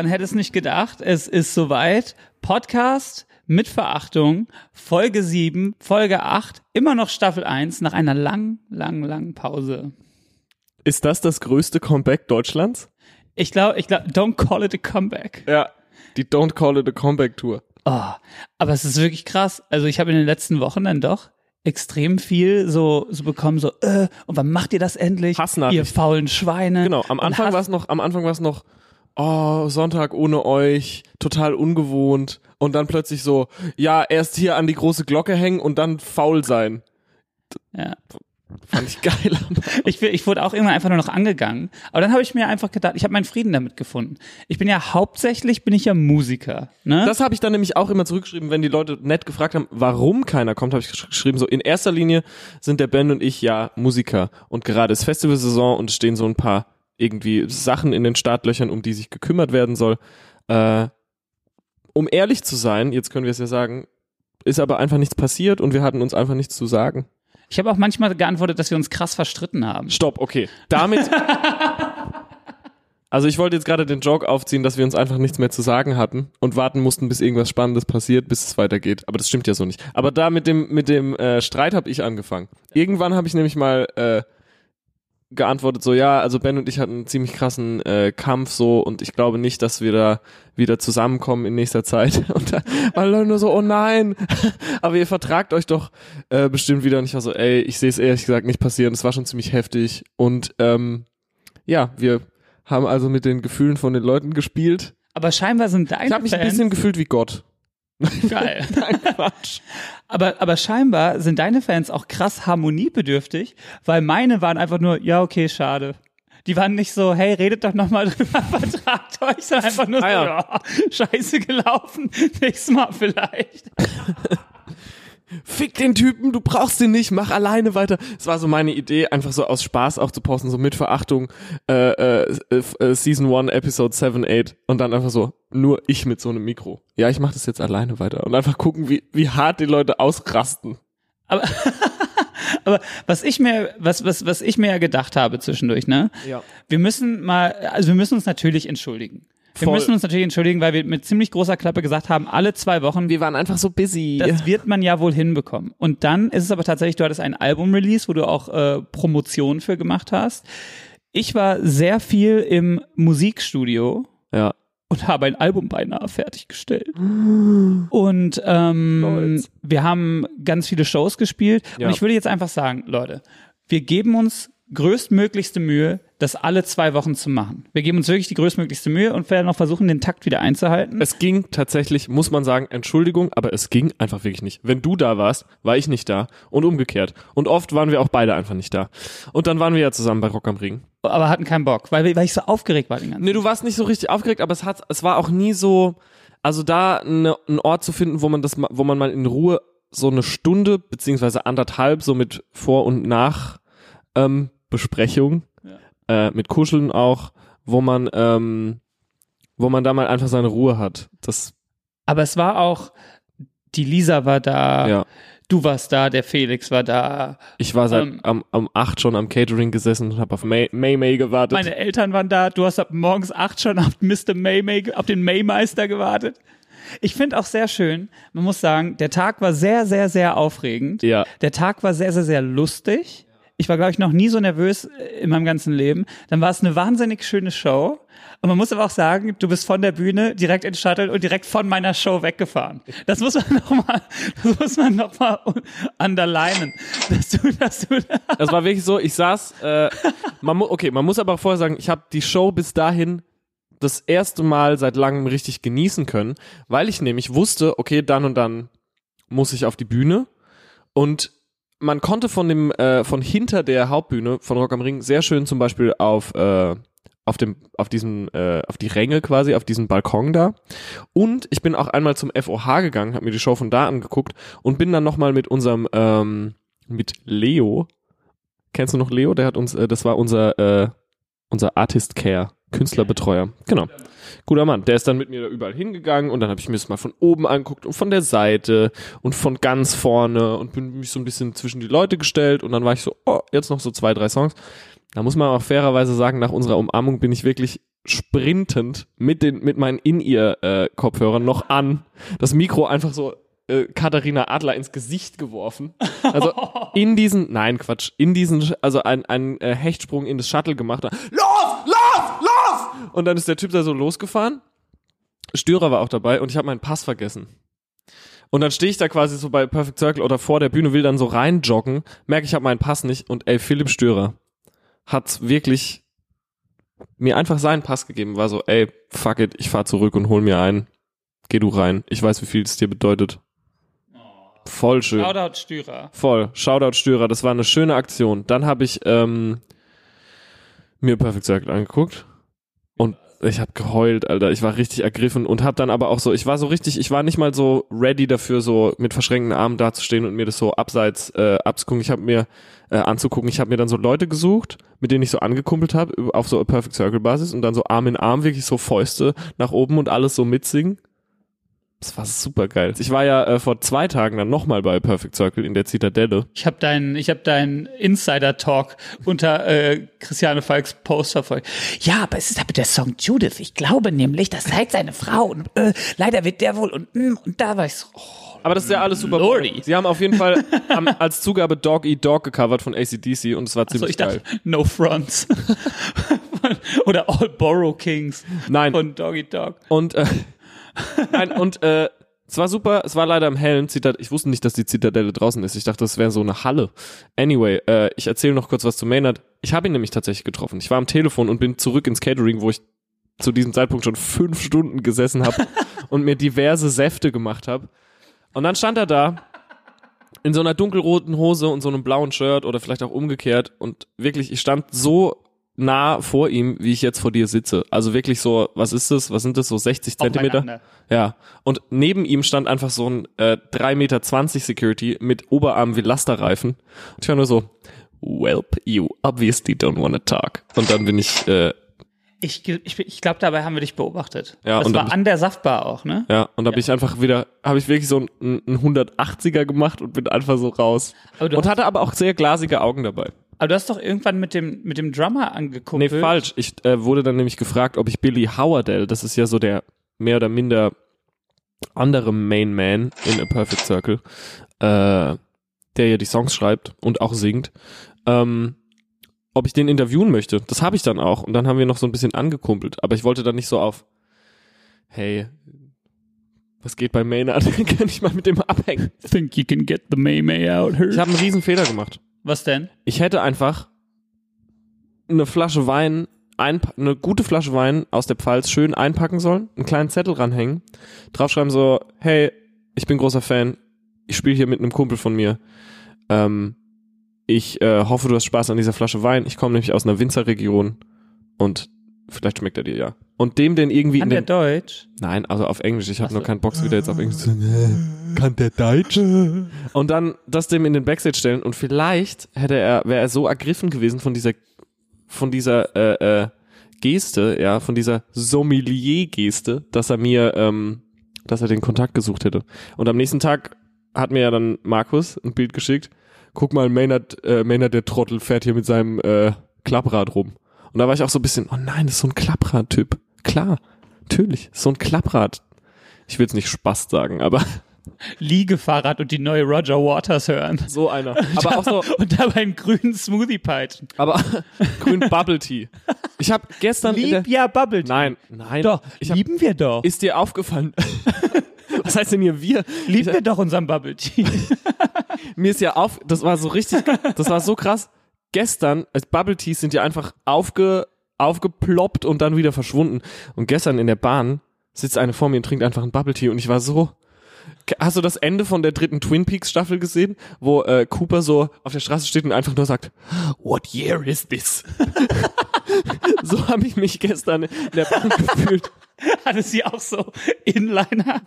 man hätte es nicht gedacht. Es ist soweit. Podcast mit Verachtung, Folge 7, Folge 8, immer noch Staffel 1 nach einer langen, langen, langen Pause. Ist das das größte Comeback Deutschlands? Ich glaube, ich glaube, don't call it a comeback. Ja, die Don't Call It a Comeback Tour. Oh, aber es ist wirklich krass. Also ich habe in den letzten Wochen dann doch extrem viel so, so bekommen, so, äh, und wann macht ihr das endlich? Hassnachrichten. Ihr faulen Schweine. Genau, am Anfang war es noch, am Anfang war es noch, oh, Sonntag ohne euch, total ungewohnt. Und dann plötzlich so, ja, erst hier an die große Glocke hängen und dann faul sein. Ja. Fand ich geil. Ich, ich wurde auch immer einfach nur noch angegangen. Aber dann habe ich mir einfach gedacht, ich habe meinen Frieden damit gefunden. Ich bin ja hauptsächlich, bin ich ja Musiker. Ne? Das habe ich dann nämlich auch immer zurückgeschrieben, wenn die Leute nett gefragt haben, warum keiner kommt, habe ich gesch- geschrieben, so in erster Linie sind der Ben und ich ja Musiker und gerade ist Festivalsaison und es stehen so ein paar irgendwie Sachen in den Startlöchern, um die sich gekümmert werden soll. Äh, um ehrlich zu sein, jetzt können wir es ja sagen, ist aber einfach nichts passiert und wir hatten uns einfach nichts zu sagen. Ich habe auch manchmal geantwortet, dass wir uns krass verstritten haben. Stopp, okay. Damit. Also ich wollte jetzt gerade den Joke aufziehen, dass wir uns einfach nichts mehr zu sagen hatten und warten mussten, bis irgendwas Spannendes passiert, bis es weitergeht. Aber das stimmt ja so nicht. Aber da mit dem mit dem äh, Streit habe ich angefangen. Irgendwann habe ich nämlich mal äh, geantwortet so ja, also Ben und ich hatten einen ziemlich krassen äh, Kampf so und ich glaube nicht, dass wir da wieder zusammenkommen in nächster Zeit. Und da waren Leute nur so oh nein, aber ihr vertragt euch doch äh, bestimmt wieder. Und ich war so ey, ich sehe es ehrlich gesagt nicht passieren. Es war schon ziemlich heftig und ähm, ja, wir haben also mit den Gefühlen von den Leuten gespielt. Aber scheinbar sind deine Ich habe mich ein bisschen gefühlt wie Gott. Geil. Nein, Quatsch. Aber, aber scheinbar sind deine Fans auch krass harmoniebedürftig, weil meine waren einfach nur, ja, okay, schade. Die waren nicht so, hey, redet doch nochmal drüber, vertragt euch, sondern einfach nur Ah, so, ja. ja, scheiße gelaufen, nächstes Mal vielleicht. Fick den Typen, du brauchst den nicht, mach alleine weiter. Es war so meine Idee, einfach so aus Spaß auch zu posten, so mit Verachtung, äh, äh, äh, Season 1, Episode 7, 8 und dann einfach so, nur ich mit so einem Mikro. Ja, ich mach das jetzt alleine weiter und einfach gucken, wie, wie hart die Leute ausrasten. Aber, aber was ich mir, was, was, was ich mir ja gedacht habe zwischendurch, ne? Ja. Wir müssen mal, also wir müssen uns natürlich entschuldigen. Wir Voll. müssen uns natürlich entschuldigen, weil wir mit ziemlich großer Klappe gesagt haben, alle zwei Wochen, Wir waren einfach so busy. das wird man ja wohl hinbekommen. Und dann ist es aber tatsächlich, du hattest ein Album-Release, wo du auch äh, Promotion für gemacht hast. Ich war sehr viel im Musikstudio ja. und habe ein Album beinahe fertiggestellt. Und ähm, wir haben ganz viele Shows gespielt. Ja. Und ich würde jetzt einfach sagen, Leute, wir geben uns größtmöglichste Mühe, das alle zwei Wochen zu machen. Wir geben uns wirklich die größtmöglichste Mühe und werden noch versuchen, den Takt wieder einzuhalten. Es ging tatsächlich, muss man sagen, Entschuldigung, aber es ging einfach wirklich nicht. Wenn du da warst, war ich nicht da und umgekehrt. Und oft waren wir auch beide einfach nicht da. Und dann waren wir ja zusammen bei Rock am Ring. aber hatten keinen Bock, weil, weil ich so aufgeregt war den ganzen Nee, du warst nicht so richtig aufgeregt, aber es hat, es war auch nie so, also da ne, einen Ort zu finden, wo man das, wo man mal in Ruhe so eine Stunde beziehungsweise anderthalb so mit Vor- und Nach ähm, Besprechung, äh, mit Kuscheln auch, wo man, ähm, wo man da mal einfach seine Ruhe hat. Das, Aber es war auch, die Lisa war da, ja. du warst da, der Felix war da, Ich war seit Ähm, am, am 8 schon am Catering gesessen und habe auf May, May May gewartet. meine Eltern waren da, du hast ab morgens acht schon auf Mr. May, May auf den Maymeister gewartet. Ich finde auch sehr schön, man muss sagen, der Tag war sehr, sehr, sehr aufregend. ja. Der Tag war sehr, sehr, sehr lustig. Ich war, glaube ich, noch nie so nervös äh, in meinem ganzen Leben. Dann war es eine wahnsinnig schöne Show. Und man muss aber auch sagen, du bist von der Bühne direkt in Shuttle und direkt von meiner Show weggefahren. Das muss man nochmal, das muss man nochmal underlinen. Dass du, dass du, Das war wirklich so, ich saß, äh, man okay, man muss aber auch vorher sagen, ich habe die Show bis dahin das erste Mal seit langem richtig genießen können, weil ich nämlich wusste, okay, dann und dann muss ich auf die Bühne und man konnte von dem äh, von hinter der Hauptbühne von Rock am Ring sehr schön zum Beispiel auf äh, auf dem auf diesem äh, auf die Ränge quasi auf diesem Balkon da. Und ich bin auch einmal zum FOH gegangen habe mir die Show von da angeguckt und bin dann noch mal mit unserem ähm, mit Leo. Kennst du noch Leo? Der hat uns äh, das war unser äh, unser Artist Care Künstlerbetreuer. Genau guter Mann der ist dann mit mir da überall hingegangen und dann habe ich mir das mal von oben angeguckt und von der Seite und von ganz vorne und bin mich so ein bisschen zwischen die Leute gestellt und dann war ich so oh jetzt noch so zwei drei Songs da muss man auch fairerweise sagen, nach unserer Umarmung bin ich wirklich sprintend mit den mit meinen In-Ear-Kopfhörern noch an, das Mikro einfach so äh, Katharina Adler ins Gesicht geworfen. Also in diesen, nein Quatsch, in diesen, also ein, ein äh, Hechtsprung in das Shuttle gemacht. Los, los, los! Und dann ist der Typ da so losgefahren. Störer war auch dabei und ich habe meinen Pass vergessen. Und dann stehe ich da quasi so bei Perfect Circle oder vor der Bühne, will dann so rein joggen, merke ich habe meinen Pass nicht und ey, Philipp Störer hat wirklich mir einfach seinen Pass gegeben, war so, ey, fuck it, ich fahr zurück und hol mir einen. Geh du rein. Ich weiß, wie viel es dir bedeutet. Voll schön. Shoutout Stürer. Voll. Shoutout Störer. Das war eine schöne Aktion. Dann habe ich ähm, mir Perfect Circle angeguckt ich habe geheult, Alter. Ich war richtig ergriffen und habe dann aber auch so, ich war so richtig, ich war nicht mal so ready dafür, so mit verschränkten Armen dazustehen und mir das so abseits äh, abzugucken. Ich habe mir äh, anzugucken. Ich habe mir dann so Leute gesucht, mit denen ich so angekumpelt habe auf so Perfect Circle Basis und dann so Arm in Arm wirklich so Fäuste nach oben und alles so mitsingen. Das war super geil. Ich war ja äh, vor zwei Tagen dann nochmal bei Perfect Circle in der Zitadelle. Ich habe deinen ich hab deinen Insider Talk unter äh, Christiane Falks Post verfolgt. Ja, aber es ist aber der Song Judith. Ich glaube nämlich, das zeigt seine Frau und äh, leider wird der wohl und mm, und da war ich so. Oh. Aber das ist ja alles super. Lordy. Sie haben auf jeden Fall am, als Zugabe Dog Eat Dog gecovert von ACDC und es war ziemlich ich dachte, geil. No Fronts. Oder All Borrow Kings Nein. von Doggy Dog. Und äh, nein, und äh, es war super, es war leider im hellen Zitadelle. Ich wusste nicht, dass die Zitadelle draußen ist. Ich dachte, das wäre so eine Halle. Anyway, äh, ich erzähle noch kurz was zu Maynard. Ich habe ihn nämlich tatsächlich getroffen. Ich war am Telefon und bin zurück ins Catering, wo ich zu diesem Zeitpunkt schon fünf Stunden gesessen habe und mir diverse Säfte gemacht habe. Und dann stand er da in so einer dunkelroten Hose und so einem blauen Shirt oder vielleicht auch umgekehrt und wirklich, ich stand so nah vor ihm, wie ich jetzt vor dir sitze. Also wirklich so, was ist das? Was sind das? So 60 Zentimeter? Aufeinander. Ja. Und neben ihm stand einfach so ein äh, 3,20 Meter Security mit Oberarm wie Lasterreifen. Und ich war nur so, Welp, you obviously don't wanna talk. Und dann bin ich, äh, Ich, ich, ich glaube, dabei haben wir dich beobachtet. Ja, das und war an der Saftbar auch, ne? ja, und da bin ich einfach wieder, habe ich wirklich so einen, einen 180er gemacht und bin einfach so raus. Und hatte aber auch sehr glasige Augen dabei. Aber du hast doch irgendwann mit dem, mit dem Drummer Nee, angekumpelt. falsch. Ich äh, wurde dann nämlich gefragt, ob ich Billy Howardell, das ist ja so der mehr oder minder andere Main Man in A Perfect Circle, äh, der ja die Songs schreibt und auch singt, ähm, ob ich den interviewen möchte. Das habe ich dann auch. Und dann haben wir noch so ein bisschen angekumpelt. Aber ich wollte dann nicht so auf, hey, was geht bei Maynard? Kann ich mal mit dem abhängen? Think you can get the May May out here. Ich habe einen riesen Fehler gemacht. Was denn? Ich hätte einfach eine Flasche Wein, eine gute Flasche Wein aus der Pfalz schön einpacken sollen, einen kleinen Zettel ranhängen, draufschreiben so, hey, ich bin großer Fan, ich spiele hier mit einem Kumpel von mir. Ähm, ich äh, hoffe, du hast Spaß an dieser Flasche Wein. Ich komme nämlich aus einer Winzerregion und vielleicht schmeckt er dir ja. Und dem den irgendwie Kann in der den Deutsch? Nein, also auf Englisch. Ich habe nur keinen Box wieder jetzt auf Englisch. zu sagen, Kann der Deutsch? Und dann das dem in den Backstage stellen und vielleicht hätte er, wäre er so ergriffen gewesen von dieser, von dieser äh, äh, Geste, ja, von dieser Sommelier-Geste, dass er mir, ähm, dass er den Kontakt gesucht hätte. Und am nächsten Tag hat mir ja dann Markus ein Bild geschickt. Guck mal, Maynard, äh, Maynard der Trottel fährt hier mit seinem äh, Klapprad rum. Und da war ich auch so ein bisschen, oh nein, das ist so ein Klapprad-Typ. Klar, natürlich, so ein Klapprad. Ich will jetzt nicht Spaß sagen, aber Liegefahrrad und die neue Roger Waters hören. so einer. Aber auch so, Und dabei einen grünen Smoothie peitschen. aber grün Bubble Tea. Ich habe gestern Lieb ja Bubble Tea. nein, nein, Doch, ich hab, lieben wir doch. ist dir aufgefallen? Was heißt denn hier wir? Lieben wir doch unseren Bubble Tea. Mir ist ja auf, das war so richtig, das war so krass. Gestern, als Bubble Teas sind ja einfach aufge, aufgeploppt und dann wieder verschwunden. Und gestern in der Bahn sitzt eine vor mir und trinkt einfach einen Bubble Tea und ich war so. Hast du das Ende von der dritten Twin Peaks Staffel gesehen, wo äh, Cooper so auf der Straße steht und einfach nur sagt, What year is this? so habe ich mich gestern in der Bahn gefühlt. Hatte sie auch so Inliner?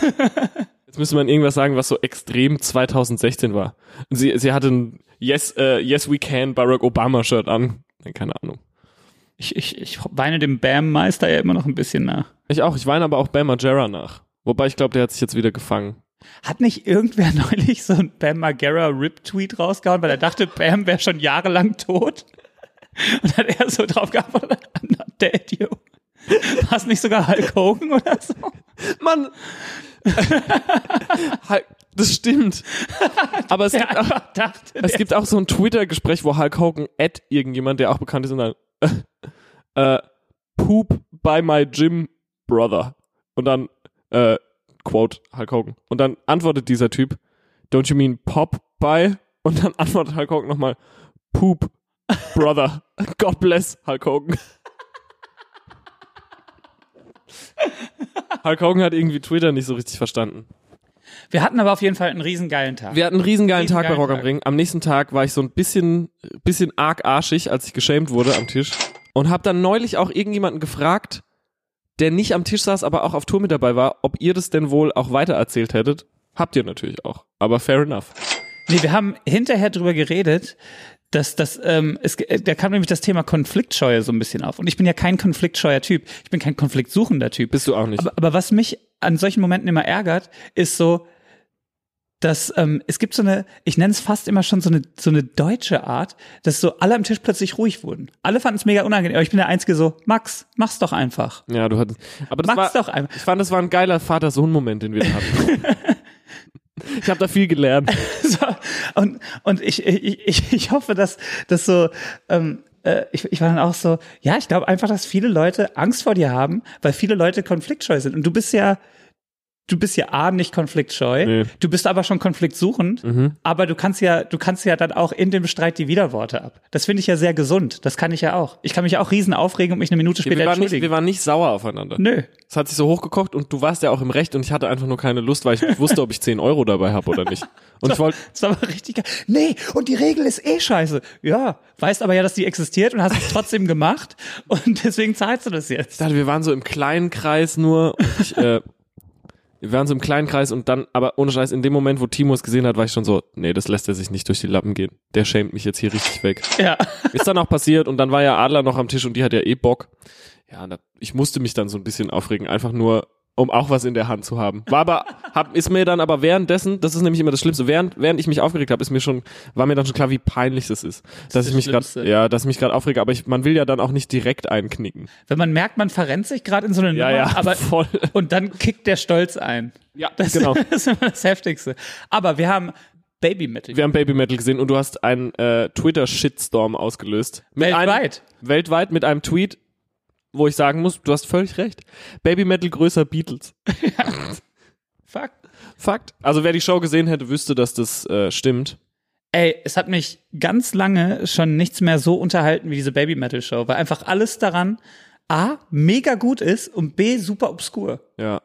Jetzt müsste man irgendwas sagen, was so extrem 2016 war. Sie, sie hatte ein Yes, äh, Yes We Can Barack Obama Shirt an. Keine Ahnung. Ich, ich, ich weine dem Bam-Meister ja immer noch ein bisschen nach. Ich auch. Ich weine aber auch Bam Margera nach. Wobei ich glaube, der hat sich jetzt wieder gefangen. Hat nicht irgendwer neulich so ein Bam Margera Rip-Tweet rausgehauen, weil er dachte, Bam wäre schon jahrelang tot? Und hat er so drauf geantwortet, I'm not dead, you. War es nicht sogar Hulk Hogan oder so? Mann! Das stimmt. Aber es Der gibt auch, dachte, es gibt auch so ein Twitter-Gespräch, wo Hulk Hogan at irgendjemand, der auch bekannt ist, und dann äh, Poop by my gym brother. Und dann äh, Quote Hulk Hogan. Und dann antwortet dieser Typ, Don't you mean pop by? Und dann antwortet Hulk Hogan nochmal, Poop brother. God bless Hulk Hogan. Hulk Hogan hat irgendwie Twitter nicht so richtig verstanden. wir hatten aber auf jeden Fall einen riesengeilen Tag. Wir hatten einen riesengeilen Tag bei Riesengeilen Rock am. Ring. Am nächsten Tag war ich so ein bisschen, bisschen arg arschig, als ich geschämt wurde am Tisch. Und habe dann neulich auch irgendjemanden gefragt, der nicht am Tisch saß, aber auch auf Tour mit dabei war, ob ihr das denn wohl auch weitererzählt hättet. Habt ihr natürlich auch. Aber fair enough. Nee, wir haben hinterher drüber geredet, dass das, ähm, es, äh, da kam nämlich das Thema Konfliktscheue so ein bisschen auf. Und ich bin ja kein konfliktscheuer Typ. Ich bin kein konfliktsuchender Typ. Bist du auch nicht. Aber, aber was mich an solchen Momenten immer ärgert, ist so, dass ähm, es gibt so eine, ich nenne es fast immer schon so eine so eine deutsche Art, dass so alle am Tisch plötzlich ruhig wurden. Alle fanden es mega unangenehm, aber ich bin der Einzige so, Max, mach's doch einfach. ja, du hattest. Aber das Mach's war, doch einfach. ich fand, das war ein geiler Vater-Sohn-Moment, den wir da hatten. ich habe da viel gelernt. So, und und ich, ich, ich, ich hoffe, dass, dass so, ähm, äh, ich, ich war dann auch so, ja, ich glaube einfach, dass viele Leute Angst vor dir haben, weil viele Leute konfliktscheu sind. Und du bist ja, du bist ja A, nicht konfliktscheu, Nee. du bist aber schon konfliktsuchend, aber du kannst ja, du kannst ja dann auch in dem Streit die Widerworte ab. Das finde ich ja sehr gesund. Das kann ich ja auch. Ich kann mich auch riesen aufregen und mich eine Minute später Wir waren, nicht, wir waren nicht sauer aufeinander. Nö. Es hat sich so hochgekocht und du warst ja auch im Recht und ich hatte einfach nur keine Lust, weil ich nicht wusste, ob ich 10 Euro dabei habe oder nicht. Und ich wollte, Das war aber richtig geil. Nee, und die Regel ist eh scheiße. Ja, weißt aber ja, dass die existiert und hast es trotzdem gemacht und deswegen zahlst du das jetzt. ich dachte, wir waren so im kleinen Kreis nur. Und ich, äh, wir waren so im kleinen Kreis und dann, aber ohne Scheiß, in dem Moment, wo Timo es gesehen hat, war ich schon so, nee, das lässt er sich nicht durch die Lappen gehen. Der schämt mich jetzt hier richtig weg. Ja. Ist dann auch passiert und dann war ja Adler noch am Tisch und die hat ja eh Bock. Ja, ich musste mich dann so ein bisschen aufregen, einfach nur, um auch was in der Hand zu haben. War aber, hab, ist mir dann aber währenddessen, das ist nämlich immer das Schlimmste, während, während ich mich aufgeregt habe, ist mir schon, war mir dann schon klar, wie peinlich das ist. dass ist ich mich das gerade, ja, dass ich mich gerade aufrege, aber ich, man will ja dann auch nicht direkt einknicken. Wenn man merkt, man verrennt sich gerade in so eine Ja, Nummer, ja, aber voll. und dann kickt der Stolz ein. Ja, Das, genau. das ist immer das Heftigste. Aber wir haben Baby Metal. Wir haben Baby Metal gesehen und du hast einen äh, Twitter-Shitstorm ausgelöst. Mit Weltweit. Einem, weltweit mit einem Tweet, wo ich sagen muss, du hast völlig recht. Baby Metal größer Beatles. Fuck. Fakt. Also wer die Show gesehen hätte, wüsste, dass das äh, stimmt. Ey, es hat mich ganz lange schon nichts mehr so unterhalten wie diese Baby Metal Show, weil einfach alles daran A, mega gut ist und B, super obskur. Ja.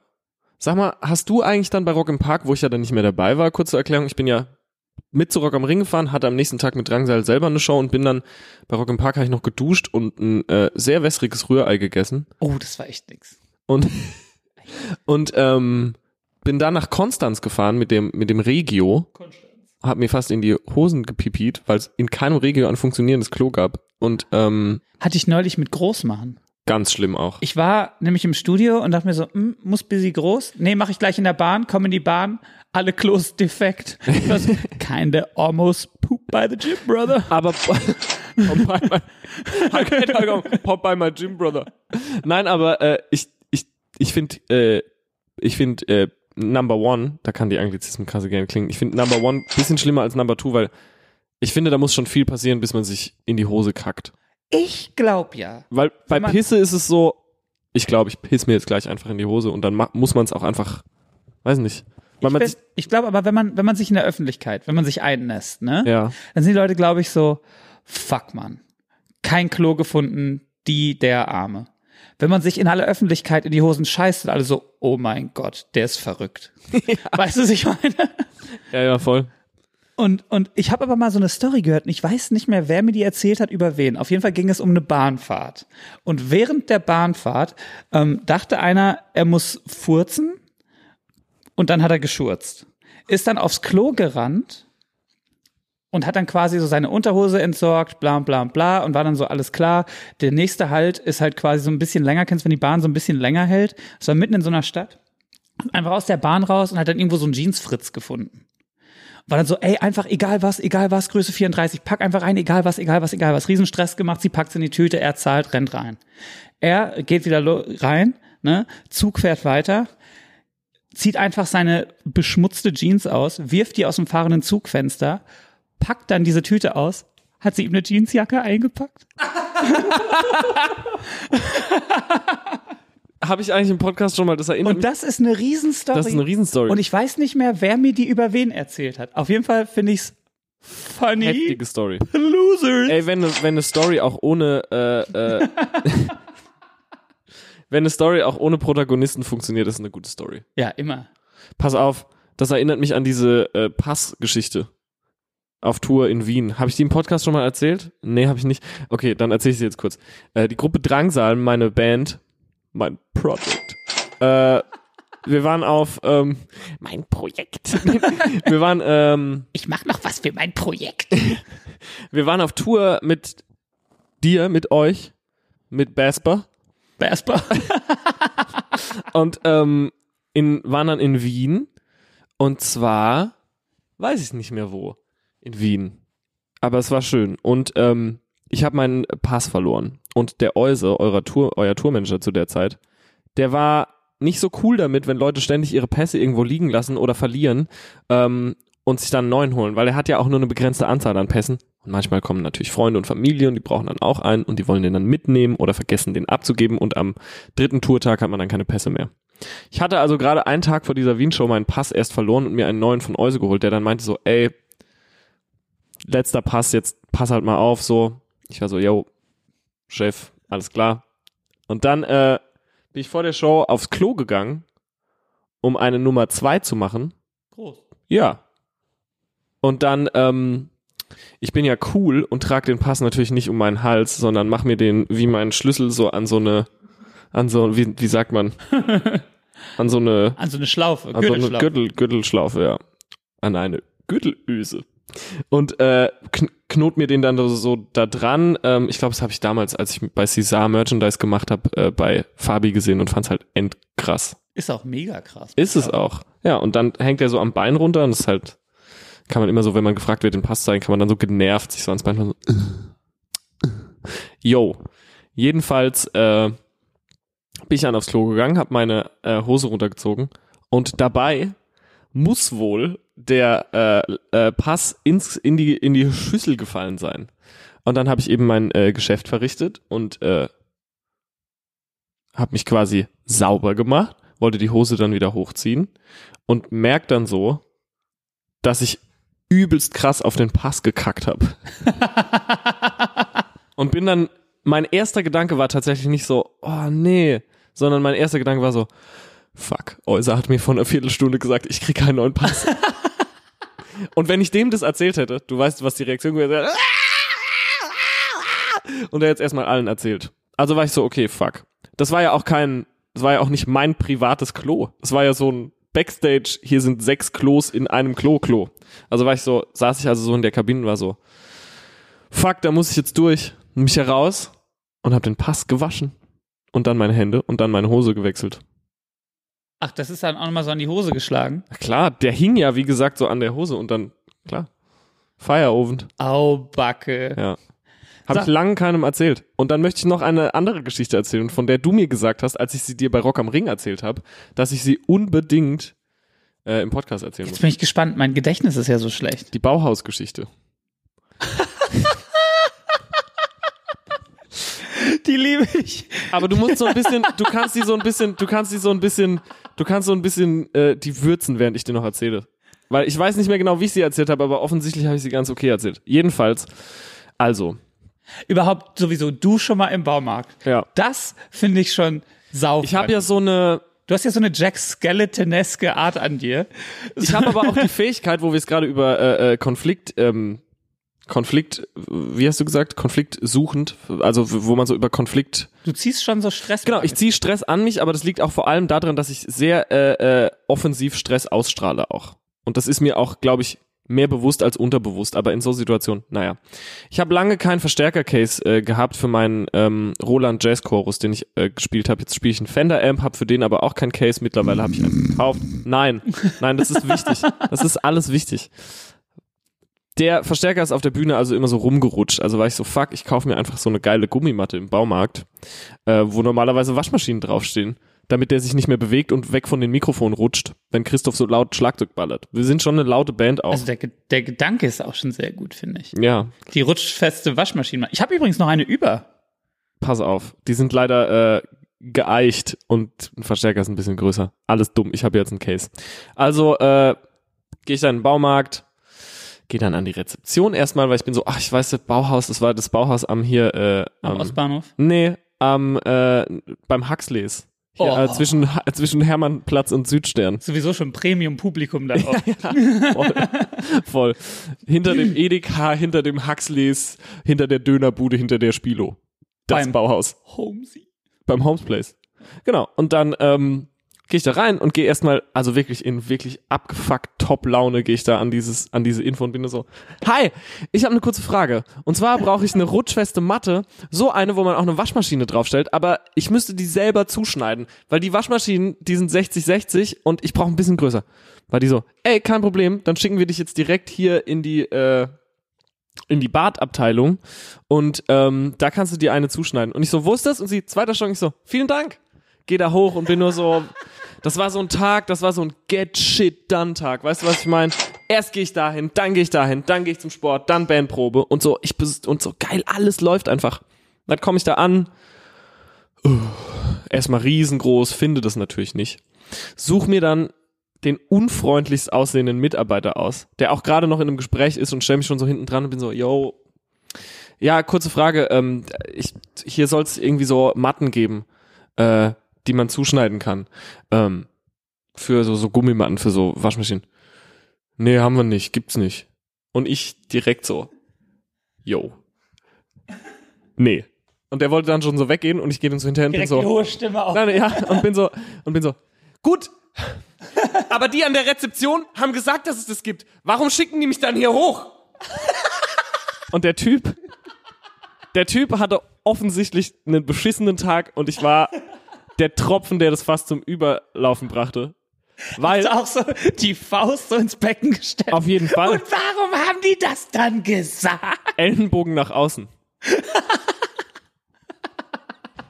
Sag mal, hast du eigentlich dann bei Rock im Park, wo ich ja dann nicht mehr dabei war, kurze Erklärung, ich bin ja mit zu Rock am Ring gefahren, hatte am nächsten Tag mit Drangsal selber eine Show und bin dann bei Rock im Park habe ich noch geduscht und ein äh, sehr wässriges Rührei gegessen Oh, das war echt nix. und und ähm, bin dann nach Konstanz gefahren mit dem mit dem Regio, hab mir fast in die Hosen gepipiet, weil es in keinem Regio ein funktionierendes Klo gab und ähm, Hatte ich neulich mit groß machen. ganz schlimm auch. Ich war nämlich im Studio und dachte mir so, hm, muss busy groß? Nee, mache ich gleich in der Bahn, komme in die Bahn, alle Klos defekt. Kinda almost poop by the gym, brother. Aber pop by my, Entschuldigung, pop by my gym brother. Nein, aber äh, ich ich ich finde äh, ich finde äh, Number One, da kann die Anglizismen krasse gerne klingen. Ich finde Number One bisschen schlimmer als Number Two, weil ich finde, da muss schon viel passieren, bis man sich in die Hose kackt. Ich glaub ja. Weil bei Pisse ist es so, ich glaube, ich piss mir jetzt gleich einfach in die Hose und dann muss man es auch einfach, weiß nicht. Weil Ich, man ich glaube aber, wenn man, wenn man sich in der Öffentlichkeit, wenn man sich einnässt, ne? ja, Dann sind die Leute, glaube ich, so, fuck man. Kein Klo gefunden, die, der Arme. Wenn man sich in aller Öffentlichkeit in die Hosen scheißt, alle so, oh mein Gott, der ist verrückt. Weißt du, was ich meine? ja, ja, voll. Und, und ich habe aber mal so eine Story gehört und ich weiß nicht mehr, wer mir die erzählt hat, über wen. Auf jeden Fall ging es um eine Bahnfahrt. Und während der Bahnfahrt ähm, dachte einer, er muss furzen und dann hat er geschurzt. Ist dann aufs Klo gerannt und hat dann quasi so seine Unterhose entsorgt, bla bla bla und war dann so alles klar. Der nächste Halt ist halt quasi so ein bisschen länger, kennst du, wenn die Bahn so ein bisschen länger hält. Es war mitten in so einer Stadt. Einfach aus der Bahn raus und hat dann irgendwo so einen Jeansfritz gefunden. War dann so, ey, einfach egal was, egal was, Größe 34, pack einfach rein, egal was, egal was, egal was. Riesenstress gemacht, sie packt's in die Tüte, er zahlt, rennt rein. Er geht wieder rein, ne, Zug fährt weiter, zieht einfach seine beschmutzte Jeans aus, wirft die aus dem fahrenden Zugfenster, packt dann diese Tüte aus, hat sie ihm eine Jeansjacke eingepackt? Habe ich eigentlich im Podcast schon mal das erinnert? Und das ist eine Riesenstory. das ist eine Riesenstory. Und ich weiß nicht mehr, wer mir die über wen erzählt hat. Auf jeden Fall finde ich's funny. Heftige Story. Losers. Ey, wenn, ne- wenn eine Story auch ohne äh, äh, wenn eine Story auch ohne Protagonisten funktioniert, ist eine gute Story. Ja, immer. Pass auf, das erinnert mich an diese äh, Passgeschichte auf Tour in Wien. Habe ich die im Podcast schon mal erzählt? Nee, habe ich nicht. Okay, dann erzähle ich sie jetzt kurz. Äh, die Gruppe Drangsal, meine Band, mein Project. Äh, wir waren auf ähm, mein Projekt. wir waren ähm, Ich mach noch was für mein Projekt. wir waren auf Tour mit dir, mit euch, mit Basper Basper. und ähm, in, waren dann in Wien. Und zwar weiß ich nicht mehr wo. In Wien, aber es war schön. Und ähm, ich habe meinen Pass verloren. Und der Euse, eurer Tour, euer Tourmanager zu der Zeit, der war nicht so cool damit, wenn Leute ständig ihre Pässe irgendwo liegen lassen oder verlieren ähm, und sich dann einen neuen holen, weil er hat ja auch nur eine begrenzte Anzahl an Pässen und manchmal kommen natürlich Freunde und Familie und die brauchen dann auch einen und die wollen den dann mitnehmen oder vergessen den abzugeben und am dritten Tourtag hat man dann keine Pässe mehr. Ich hatte also gerade einen Tag vor dieser Wien-Show meinen Pass erst verloren und mir einen neuen von Euse geholt, der dann meinte so, ey, letzter Pass, jetzt pass halt mal auf, so. Ich war so, yo, Chef, alles klar. Und dann äh, bin ich vor der Show aufs Klo gegangen, um eine Nummer zwei zu machen. Groß. Ja. Und dann, ähm, ich bin ja cool und trage den Pass natürlich nicht um meinen Hals, sondern mach mir den wie meinen Schlüssel so an so eine, an so, wie, wie sagt man? an so eine, An so eine Schlaufe. an so eine Gürtelschlaufe. Gürtel, Gürtelschlaufe, ja. An eine Gürtelöse. Und äh, kn knot mir den dann so, da dran. Ähm, ich glaube, das habe ich damals, als ich bei Cesar Merchandise gemacht habe, äh, bei Fabi gesehen und fand's halt endkrass. Ist auch mega krass. Ist es auch. Ja, und dann hängt er so am Bein runter und ist halt, kann man immer so, wenn man gefragt wird, den Pass zeigen, kann man dann so genervt sich so ans Bein so. Yo. Jedenfalls äh, bin ich dann aufs Klo gegangen, habe meine äh, Hose runtergezogen und dabei muss wohl der äh, äh, Pass ins, in, die, in die Schüssel gefallen sein. Und dann habe ich eben mein äh, Geschäft verrichtet und äh, habe mich quasi sauber gemacht, wollte die Hose dann wieder hochziehen und merkt dann so, dass ich übelst krass auf den Pass gekackt habe. und bin dann, mein erster Gedanke war tatsächlich nicht so, oh nee, sondern mein erster Gedanke war so, fuck, Euser hat mir vor einer Viertelstunde gesagt, ich krieg keinen neuen Pass. und wenn ich dem das erzählt hätte, du weißt, was die Reaktion gewesen wäre, und er jetzt erstmal allen erzählt. Also war ich so, okay, fuck. Das war ja auch kein, das war ja auch nicht mein privates Klo. Das war ja so ein Backstage, hier sind sechs Klos in einem Klo-Klo. Also war ich so, saß ich also so in der Kabine und war so, fuck, da muss ich jetzt durch. Mich heraus und hab den Pass gewaschen. Und dann meine Hände und dann meine Hose gewechselt. Ach, das ist dann auch nochmal so an die Hose geschlagen. Na klar, der hing ja, wie gesagt, so an der Hose und dann, klar, Feierofen. Au, Backe. Ja. Habe ich lange keinem erzählt. Und dann möchte ich noch eine andere Geschichte erzählen, von der du mir gesagt hast, als ich sie dir bei Rock am Ring erzählt habe, dass ich sie unbedingt äh, im Podcast erzählen Jetzt muss. bin ich gespannt. Mein Gedächtnis ist ja so schlecht. Die Bauhausgeschichte. Die liebe ich. Aber du musst so ein bisschen, du kannst die so ein bisschen, du kannst die so ein bisschen, du kannst so ein bisschen äh, die würzen, während ich dir noch erzähle. Weil ich weiß nicht mehr genau, wie ich sie erzählt habe, aber offensichtlich habe ich sie ganz okay erzählt. Jedenfalls, also, Überhaupt sowieso du schon mal im Baumarkt. ja. Das finde ich schon sau. Ich habe ja so eine, Du hast ja so eine Jack Skeletoneske Art an dir. Ich habe aber auch die Fähigkeit, wo wir es gerade über äh, äh, Konflikt, ähm, Konflikt, wie hast du gesagt, Konflikt suchend, also wo man so über Konflikt. Du ziehst schon so Stress. Genau, ich ziehe Stress an mich, aber das liegt auch vor allem daran, dass ich sehr äh, äh, offensiv Stress ausstrahle auch. Und das ist mir auch, glaube ich, mehr bewusst als unterbewusst, aber in so Situationen, naja. Ich habe lange keinen Verstärker-Case äh, gehabt für meinen ähm, Roland Jazz Chorus, den ich äh, gespielt habe. Jetzt spiele ich einen Fender Amp, habe für den aber auch keinen Case. Mittlerweile habe ich einen gekauft. Nein, nein, das ist wichtig. Das ist alles wichtig. Der Verstärker ist auf der Bühne also immer so rumgerutscht. Also war ich so, fuck, ich kaufe mir einfach so eine geile Gummimatte im Baumarkt, äh, wo normalerweise Waschmaschinen draufstehen, damit der sich nicht mehr bewegt und weg von den Mikrofonen rutscht, wenn Christoph so laut Schlagzeug ballert. Wir sind schon eine laute Band auch. Also der, der Gedanke ist auch schon sehr gut, finde ich. ja, Die rutschfeste Waschmaschine. Ich habe übrigens noch eine über. pass auf. Die sind leider äh, geeicht und ein Verstärker ist ein bisschen größer. Alles dumm. Ich habe jetzt einen Case. Also äh, gehe ich dann in den Baumarkt, gehe dann an die Rezeption erstmal, weil ich bin so, ach, ich weiß, das Bauhaus, das war das Bauhaus am hier, äh, Am am, Ostbahnhof. nee, am, äh, beim Huxleys. Hier, Oh. äh, zwischen, zwischen Hermannplatz und Südstern. Sowieso schon Premium-Publikum da auch. Voll. Voll. Hinter dem Edeka, hinter dem Huxleys, hinter der Dönerbude, hinter der Spilo. Das Beim- Bauhaus. Homesy. beim Homes Place. Genau. Und dann ähm, gehe ich da rein und gehe erstmal, also wirklich in wirklich abgefuckt Top-Laune gehe ich da an dieses, an diese Info und bin so, hi, ich habe eine kurze Frage. Und zwar brauche ich eine rutschfeste Matte, so eine, wo man auch eine Waschmaschine draufstellt, aber ich müsste die selber zuschneiden, weil die Waschmaschinen, die sind 60-60 und ich brauche ein bisschen größer. War die so, ey, kein Problem, dann schicken wir dich jetzt direkt hier in die, äh, in die Badabteilung und ähm, da kannst du dir eine zuschneiden. Und ich so, wo ist das? Und sie, zweiter Stock, ich so, vielen Dank. Geh da hoch und bin nur so, das war so ein Tag, das war so ein Get Shit Done Tag. Weißt du, was ich meine? Erst gehe ich dahin, dann gehe ich dahin, dann gehe ich zum Sport, dann Bandprobe und so, ich und so geil, alles läuft einfach. Dann komme ich da an, uh, erstmal riesengroß, finde das natürlich nicht. Such mir dann den unfreundlichst aussehenden Mitarbeiter aus, der auch gerade noch in einem Gespräch ist und stell mich schon so hinten dran und bin so, yo, ja, kurze Frage, ähm, ich, hier soll es irgendwie so Matten geben, äh, die man zuschneiden kann, ähm, für so, so Gummimatten, für so Waschmaschinen. Nee, haben wir nicht, gibt's nicht. Und ich direkt so, yo. Nee. Und der wollte dann schon so weggehen und ich gehe dann so hinterher und bin Direkt so, die hohe Stimme auf. Nein, ja, und bin so, und bin so, gut. Aber die an der Rezeption haben gesagt, dass es das gibt. Warum schicken die mich dann hier hoch? Und der Typ, der Typ hatte offensichtlich einen beschissenen Tag und ich war der Tropfen, der das fast zum Überlaufen brachte. Weil, auch so die Faust so ins Becken gestellt. auf jeden Fall, Und warum haben die das dann gesagt? Ellenbogen nach außen.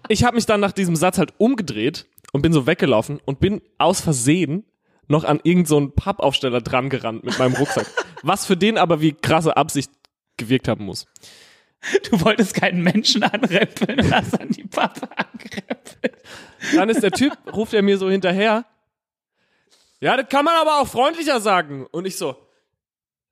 Ich habe mich dann nach diesem Satz halt umgedreht und bin so weggelaufen und bin aus Versehen noch an irgendeinen so Pappaufsteller dran gerannt mit meinem Rucksack. Was für den aber wie krasse Absicht gewirkt haben muss. Du wolltest keinen Menschen anrempeln und hast dann die Papa angerempelt. Dann ist der Typ, ruft er mir so hinterher. Ja, das kann man aber auch freundlicher sagen. Und ich so,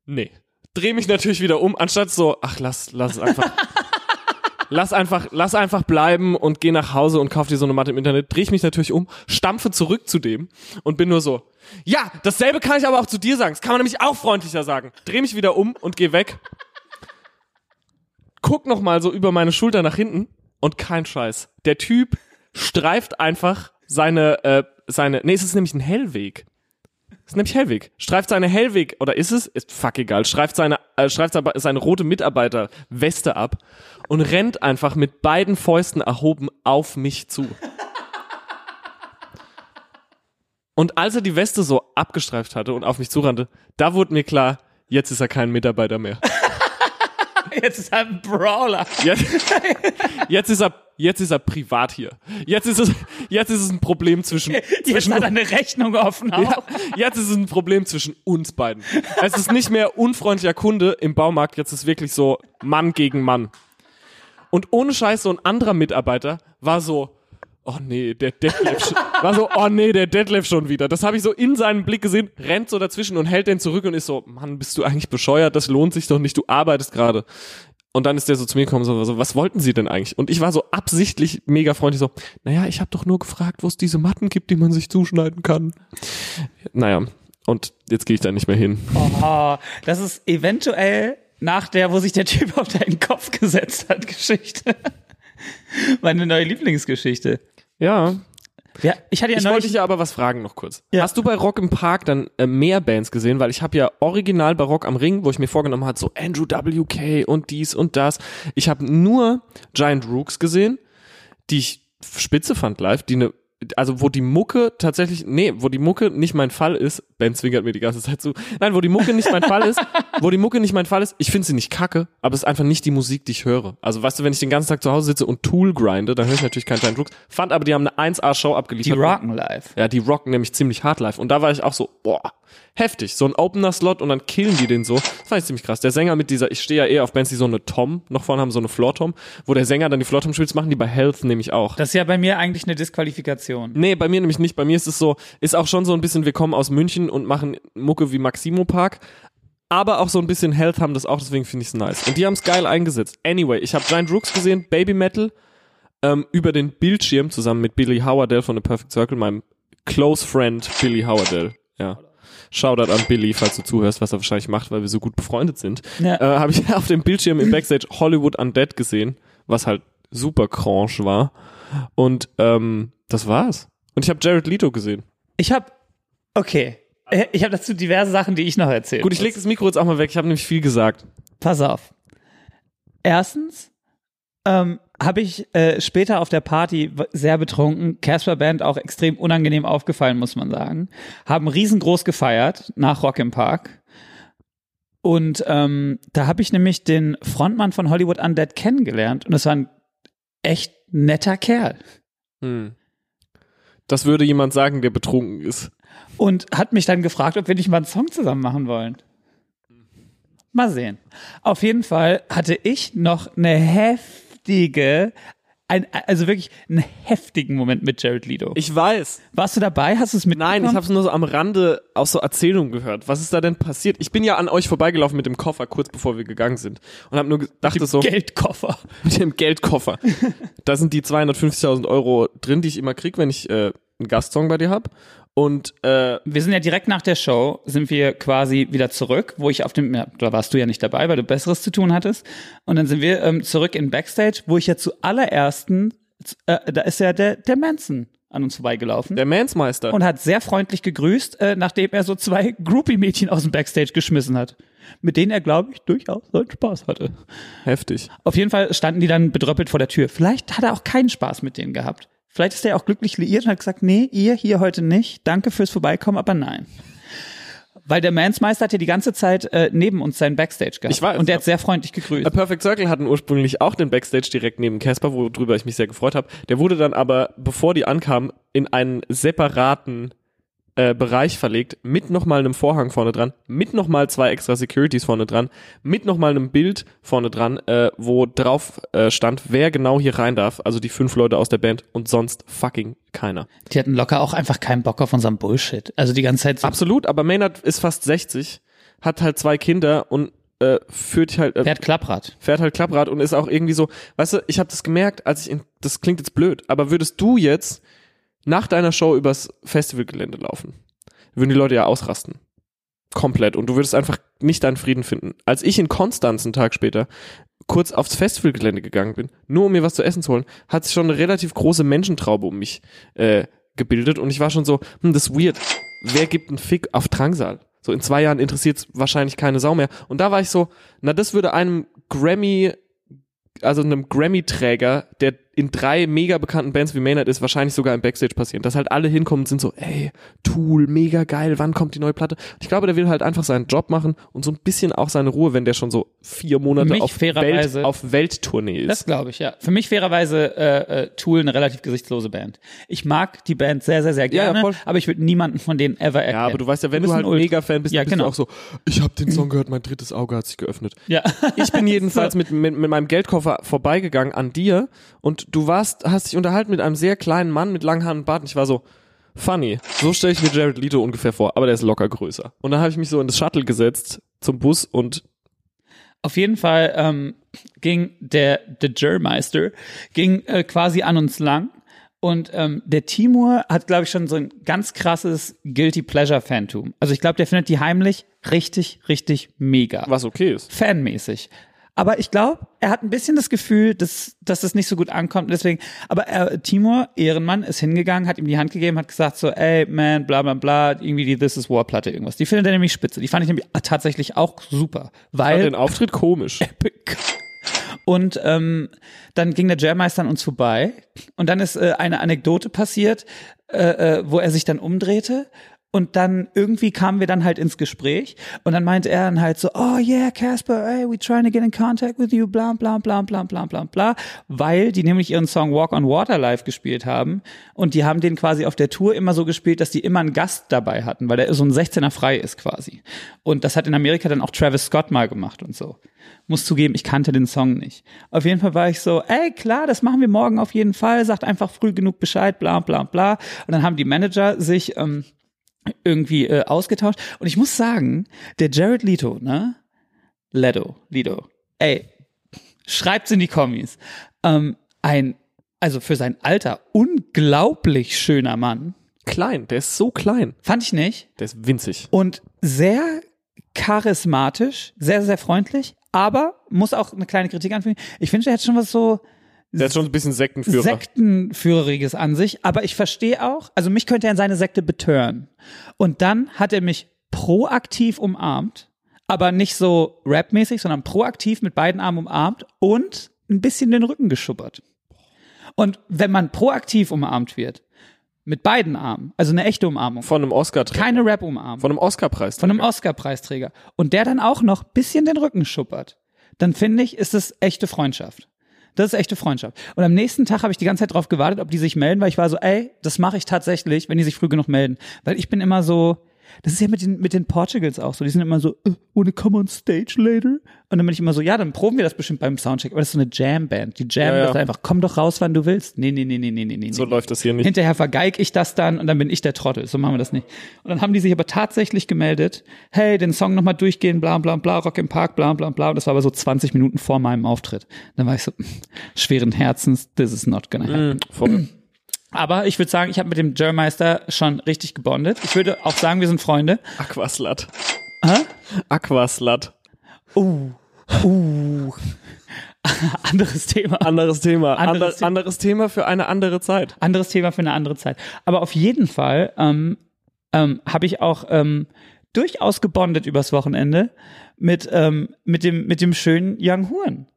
nee. Dreh mich natürlich wieder um, anstatt so, ach, lass, lass es einfach. lass einfach, lass einfach bleiben und geh nach Hause und kauf dir so eine Matte im Internet. Dreh ich mich natürlich um, stampfe zurück zu dem und bin nur so, ja, dasselbe kann ich aber auch zu dir sagen. Das kann man nämlich auch freundlicher sagen. Dreh mich wieder um und geh weg. Guck noch mal so über meine Schulter nach hinten und kein Scheiß. Der Typ streift einfach seine, äh, seine, nee, es ist nämlich ein Hellweg. Es ist nämlich Hellweg. Streift seine Hellweg, oder ist es? Ist fuck egal. Streift seine, äh, streift seine, seine rote Mitarbeiterweste ab und rennt einfach mit beiden Fäusten erhoben auf mich zu. Und als er die Weste so abgestreift hatte und auf mich zurannte, da wurde mir klar, jetzt ist er kein Mitarbeiter mehr. Jetzt ist er ein Brawler. Jetzt, jetzt ist er, jetzt ist er privat hier. Jetzt ist es, jetzt ist es ein Problem zwischen, Jetzt zwischen hat er eine Rechnung offen ja, jetzt ist es ein Problem zwischen uns beiden. Es ist nicht mehr unfreundlicher Kunde im Baumarkt, jetzt ist wirklich so Mann gegen Mann. Und ohne Scheiß, so ein anderer Mitarbeiter war so, oh nee, der Detlef, war so, oh nee, der Detlef schon wieder. Das habe ich so in seinem Blick gesehen, rennt so dazwischen und hält den zurück und ist so, Mann, bist du eigentlich bescheuert? Das lohnt sich doch nicht, du arbeitest gerade. Und dann ist der so zu mir gekommen, so, so, was wollten Sie denn eigentlich? Und ich war so absichtlich mega freundlich, so, naja, ich habe doch nur gefragt, wo es diese Matten gibt, die man sich zuschneiden kann. Naja, und jetzt gehe ich da nicht mehr hin. Oh, das ist eventuell nach der, wo sich der Typ auf deinen Kopf gesetzt hat, Geschichte. Meine neue Lieblingsgeschichte. Ja, Ja, ich hatte ja ich wollte neulich. dich ja aber was fragen noch kurz. Ja. Hast du bei Rock im Park dann äh, mehr Bands gesehen? Weil ich habe ja original bei Rock am Ring, wo ich mir vorgenommen hatte, so Andrew WK und dies und das. Ich habe nur Giant Rooks gesehen, die ich spitze fand live, die eine also wo die Mucke tatsächlich, nee, wo die Mucke nicht mein Fall ist, Ben zwinkert mir die ganze Zeit zu, nein, wo die Mucke nicht mein Fall ist, wo die Mucke nicht mein Fall ist, ich finde sie nicht kacke, aber es ist einfach nicht die Musik, die ich höre. Also weißt du, wenn ich den ganzen Tag zu Hause sitze und Tool grinde, dann höre ich natürlich keinen Giant Rooks, fand aber, die haben eine 1A-Show Die abgeliefert. rocken live. Ja, die rocken nämlich ziemlich hart live. Und da war ich auch so, boah, heftig. So ein Opener-Slot und dann killen die den so. Das fand ich ziemlich krass. Der Sänger mit dieser, ich stehe ja eher auf Bands, die so eine Tom noch vorne haben, so eine Floor-Tom, wo der Sänger dann die Floor-Tom spielt, das machen die bei Health nämlich auch. Das ist ja bei mir eigentlich eine Disqualifikation. Nee, bei mir nämlich nicht. Bei mir ist es so, ist auch schon so ein bisschen, wir kommen aus München und machen Mucke wie Maximo Park. Aber auch so ein bisschen Health haben das auch, deswegen finde ich es nice. Und die haben es geil eingesetzt. Anyway, ich habe Giant Rooks gesehen, Baby Metal, ähm, über den Bildschirm zusammen mit Billy Howardell von The Perfect Circle, meinem Close Friend Billy Howardell. Ja. Shoutout an Billy, falls du zuhörst, was er wahrscheinlich macht, weil wir so gut befreundet sind. Ja. Äh, habe ich auf dem Bildschirm im Backstage Hollywood Undead gesehen, was halt super cranche war. Und ähm, das war's. Und ich habe Jared Leto gesehen. Ich habe, okay, Äh, ich habe dazu diverse Sachen, die ich noch erzählen Gut, ich muss. leg das Mikro jetzt auch mal weg. Ich habe nämlich viel gesagt. Pass auf. Erstens ähm, habe ich äh, später auf der Party sehr betrunken, Casper Band auch extrem unangenehm aufgefallen, muss man sagen. Haben riesengroß gefeiert nach Rock im Park. Und ähm, da habe ich nämlich den Frontmann von Hollywood Undead kennengelernt und das war ein echt netter Kerl. Hm. Das würde jemand sagen, der betrunken ist. und hat mich dann gefragt, ob wir nicht mal einen Song zusammen machen wollen. Mal sehen. Auf jeden Fall hatte ich noch eine heftige, ein, also wirklich einen heftigen Moment mit Jared Leto. Ich weiß. Warst du dabei? Hast du es mitbekommen? Nein, ich habe es nur so am Rande aus so Erzählungen gehört. Was ist da denn passiert? Ich bin ja an euch vorbeigelaufen mit dem Koffer, kurz bevor wir gegangen sind. Und habe nur gedacht, so Geldkoffer. mit dem Geldkoffer. da sind die 250.000 Euro drin, die ich immer krieg, wenn ich äh, einen Gastsong bei dir hab. Und äh, Wir sind ja direkt nach der Show, sind wir quasi wieder zurück, wo ich auf dem, ja, da warst du ja nicht dabei, weil du Besseres zu tun hattest. Und dann sind wir ähm, zurück in Backstage, wo ich ja zuallerersten, äh, da ist ja der, der Manson an uns vorbeigelaufen. der Mansmeister. und hat sehr freundlich gegrüßt, äh, nachdem er so zwei Groupie-Mädchen aus dem Backstage geschmissen hat. Mit denen er, glaube ich, durchaus seinen Spaß hatte. Heftig. Auf jeden Fall standen die dann bedröppelt vor der Tür. Vielleicht hat er auch keinen Spaß mit denen gehabt. Vielleicht ist er auch glücklich liiert und hat gesagt, nee, ihr hier heute nicht. Danke fürs Vorbeikommen, aber nein. Weil der Mansmeister hat ja die ganze Zeit äh, neben uns seinen Backstage gehabt. Ich weiß, und der hat sehr freundlich gegrüßt. A Perfect Circle hatten ursprünglich auch den Backstage direkt neben Casper, worüber ich mich sehr gefreut habe. Der wurde dann aber, bevor die ankamen, in einen separaten äh, Bereich verlegt, mit nochmal einem Vorhang vorne dran, mit nochmal zwei extra Securities vorne dran, mit nochmal einem Bild vorne dran, äh, wo drauf äh, stand, wer genau hier rein darf, also die fünf Leute aus der Band und sonst fucking keiner. Die hatten locker auch einfach keinen Bock auf unseren Bullshit. Also die ganze Zeit so, Absolut, aber Maynard ist fast 60, hat halt zwei Kinder und äh, führt halt äh, fährt Klapprad. fährt halt Klapprad und ist auch irgendwie so, weißt du, ich habe das gemerkt, als ich in, das klingt jetzt blöd, aber würdest du jetzt nach deiner Show übers Festivalgelände laufen, würden die Leute ja ausrasten. Komplett. Und du würdest einfach nicht deinen Frieden finden. Als ich in Konstanz einen Tag später kurz aufs Festivalgelände gegangen bin, nur um mir was zu essen zu holen, hat sich schon eine relativ große Menschentraube um mich äh, gebildet und ich war schon so, hm, das ist weird. Wer gibt einen Fick auf Drangsal? So in zwei Jahren interessiert wahrscheinlich keine Sau mehr. Und da war ich so, na, das würde einem Grammy, also einem Grammy-Träger, der in drei mega bekannten Bands wie Maynard ist, wahrscheinlich sogar im Backstage passieren. Dass halt alle hinkommen und sind so, ey, Tool, mega geil, wann kommt die neue Platte? Ich glaube, der will halt einfach seinen Job machen und so ein bisschen auch seine Ruhe, wenn der schon so vier Monate Mich auf, Welt, auf Welttournee Das ist. glaube ich, ja. Für mich fairerweise äh, äh, Tool eine relativ gesichtslose Band. Ich mag die Band sehr, sehr, sehr Ja, ja, gerne, voll. aber ich würde niemanden von denen ever erkennen. Ja, aber du weißt ja, wenn du halt ein. Mega-Fan bist, Ja, bist genau. du auch so, ich habe den Song gehört, mein drittes Auge hat sich geöffnet. Ja. Ich bin jedenfalls mit, mit, mit meinem Geldkoffer vorbeigegangen an dir und du warst, hast dich unterhalten mit einem sehr kleinen Mann mit langen Haaren und Bart und ich war so, funny. So stelle ich mir Jared Leto ungefähr vor, aber der ist locker größer. Und dann habe ich mich so in das Shuttle gesetzt zum Bus und Auf jeden Fall ähm, ging der, der Jermeister ging äh, quasi an uns lang und ähm, der Timur hat, glaube ich, schon so ein ganz krasses Guilty Pleasure Fantum. Also ich glaube, der findet die heimlich richtig, richtig mega. was okay ist. fanmäßig. Aber ich glaube, er hat ein bisschen das Gefühl, dass, dass das nicht so gut ankommt. Deswegen, aber er, Timur, Ehrenmann, ist hingegangen, hat ihm die Hand gegeben, hat gesagt so, ey, man, bla bla bla, irgendwie die This is War Platte, irgendwas. Die findet er nämlich spitze. Die fand ich nämlich tatsächlich auch super, weil den Auftritt komisch. Epic. Und ähm, dann ging der Jammeister an uns vorbei und dann ist äh, eine Anekdote passiert, äh, äh, wo er sich dann umdrehte und dann irgendwie kamen wir dann halt ins Gespräch und dann meinte er dann halt so, oh yeah, Casper, hey, we trying to get in contact with you, bla bla bla bla bla bla bla, weil die nämlich ihren Song Walk on Water live gespielt haben und die haben den quasi auf der Tour immer so gespielt, dass die immer einen Gast dabei hatten, weil der so ein 16er frei ist quasi. Und das hat in Amerika dann auch Travis Scott mal gemacht und so. Muss zugeben, ich kannte den Song nicht. Auf jeden Fall war ich so, ey, klar, das machen wir morgen auf jeden Fall, sagt einfach früh genug Bescheid, bla bla bla. Und dann haben die Manager sich ähm, irgendwie äh, ausgetauscht. Und ich muss sagen, der Jared Leto, ne? Leto, Leto, ey, schreibt's in die Kommis. Ähm, ein, also für sein Alter, unglaublich schöner Mann. Klein, der ist so klein. Fand ich nicht. Der ist winzig. Und sehr charismatisch, sehr, sehr freundlich, aber muss auch eine kleine Kritik anfügen. Ich finde, der hat schon was so, Der ist schon ein bisschen Sektenführer. Sektenführeriges an sich, aber ich verstehe auch, also mich könnte er in seine Sekte betören. Und dann hat er mich proaktiv umarmt, aber nicht so rapmäßig, sondern proaktiv mit beiden Armen umarmt und ein bisschen den Rücken geschubbert. Und wenn man proaktiv umarmt wird, mit beiden Armen, also eine echte Umarmung, Von einem Oscar-Träger. keine Rap-Umarmung, Von einem Oscar-Preis. von einem Oscar-Preisträger und der dann auch noch bisschen den Rücken schuppert, dann finde ich, ist es echte Freundschaft. Das ist echte Freundschaft. Und am nächsten Tag habe ich die ganze Zeit drauf gewartet, ob die sich melden, weil ich war so, ey, das mache ich tatsächlich, wenn die sich früh genug melden. Weil ich bin immer so, das ist ja mit den, mit den Portugals auch so, die sind immer so, uh, wanna come on stage later? Und dann bin ich immer so, ja, dann proben wir das bestimmt beim Soundcheck. Aber das ist so eine Jam-Band. Die jammen Ja, ja. das einfach, komm doch raus, wann du willst. Nee, nee, nee, nee, nee, nee, nee. So läuft das hier nicht. Hinterher vergeig ich das dann und dann bin ich der Trottel. So machen wir das nicht. Und dann haben die sich aber tatsächlich gemeldet, hey, den Song nochmal durchgehen, bla bla bla, Rock im Park, bla bla bla. Und das war aber so 20 Minuten vor meinem Auftritt. Dann war ich so, schweren Herzens, this is not gonna happen. Mhm, voll. Aber ich würde sagen, ich habe mit dem Jermeister schon richtig gebondet. Ich würde auch sagen, wir sind Freunde. Aquaslut. Hä? Aquaslut. Uh, uh. Anderes Thema. Anderes Thema. Anderes Ander, anderes Thema für eine andere Zeit. anderes Thema für eine andere Zeit. Aber auf jeden Fall ähm, ähm, habe ich auch ähm, durchaus gebondet übers Wochenende mit, ähm, mit, dem, mit dem schönen Young Huren.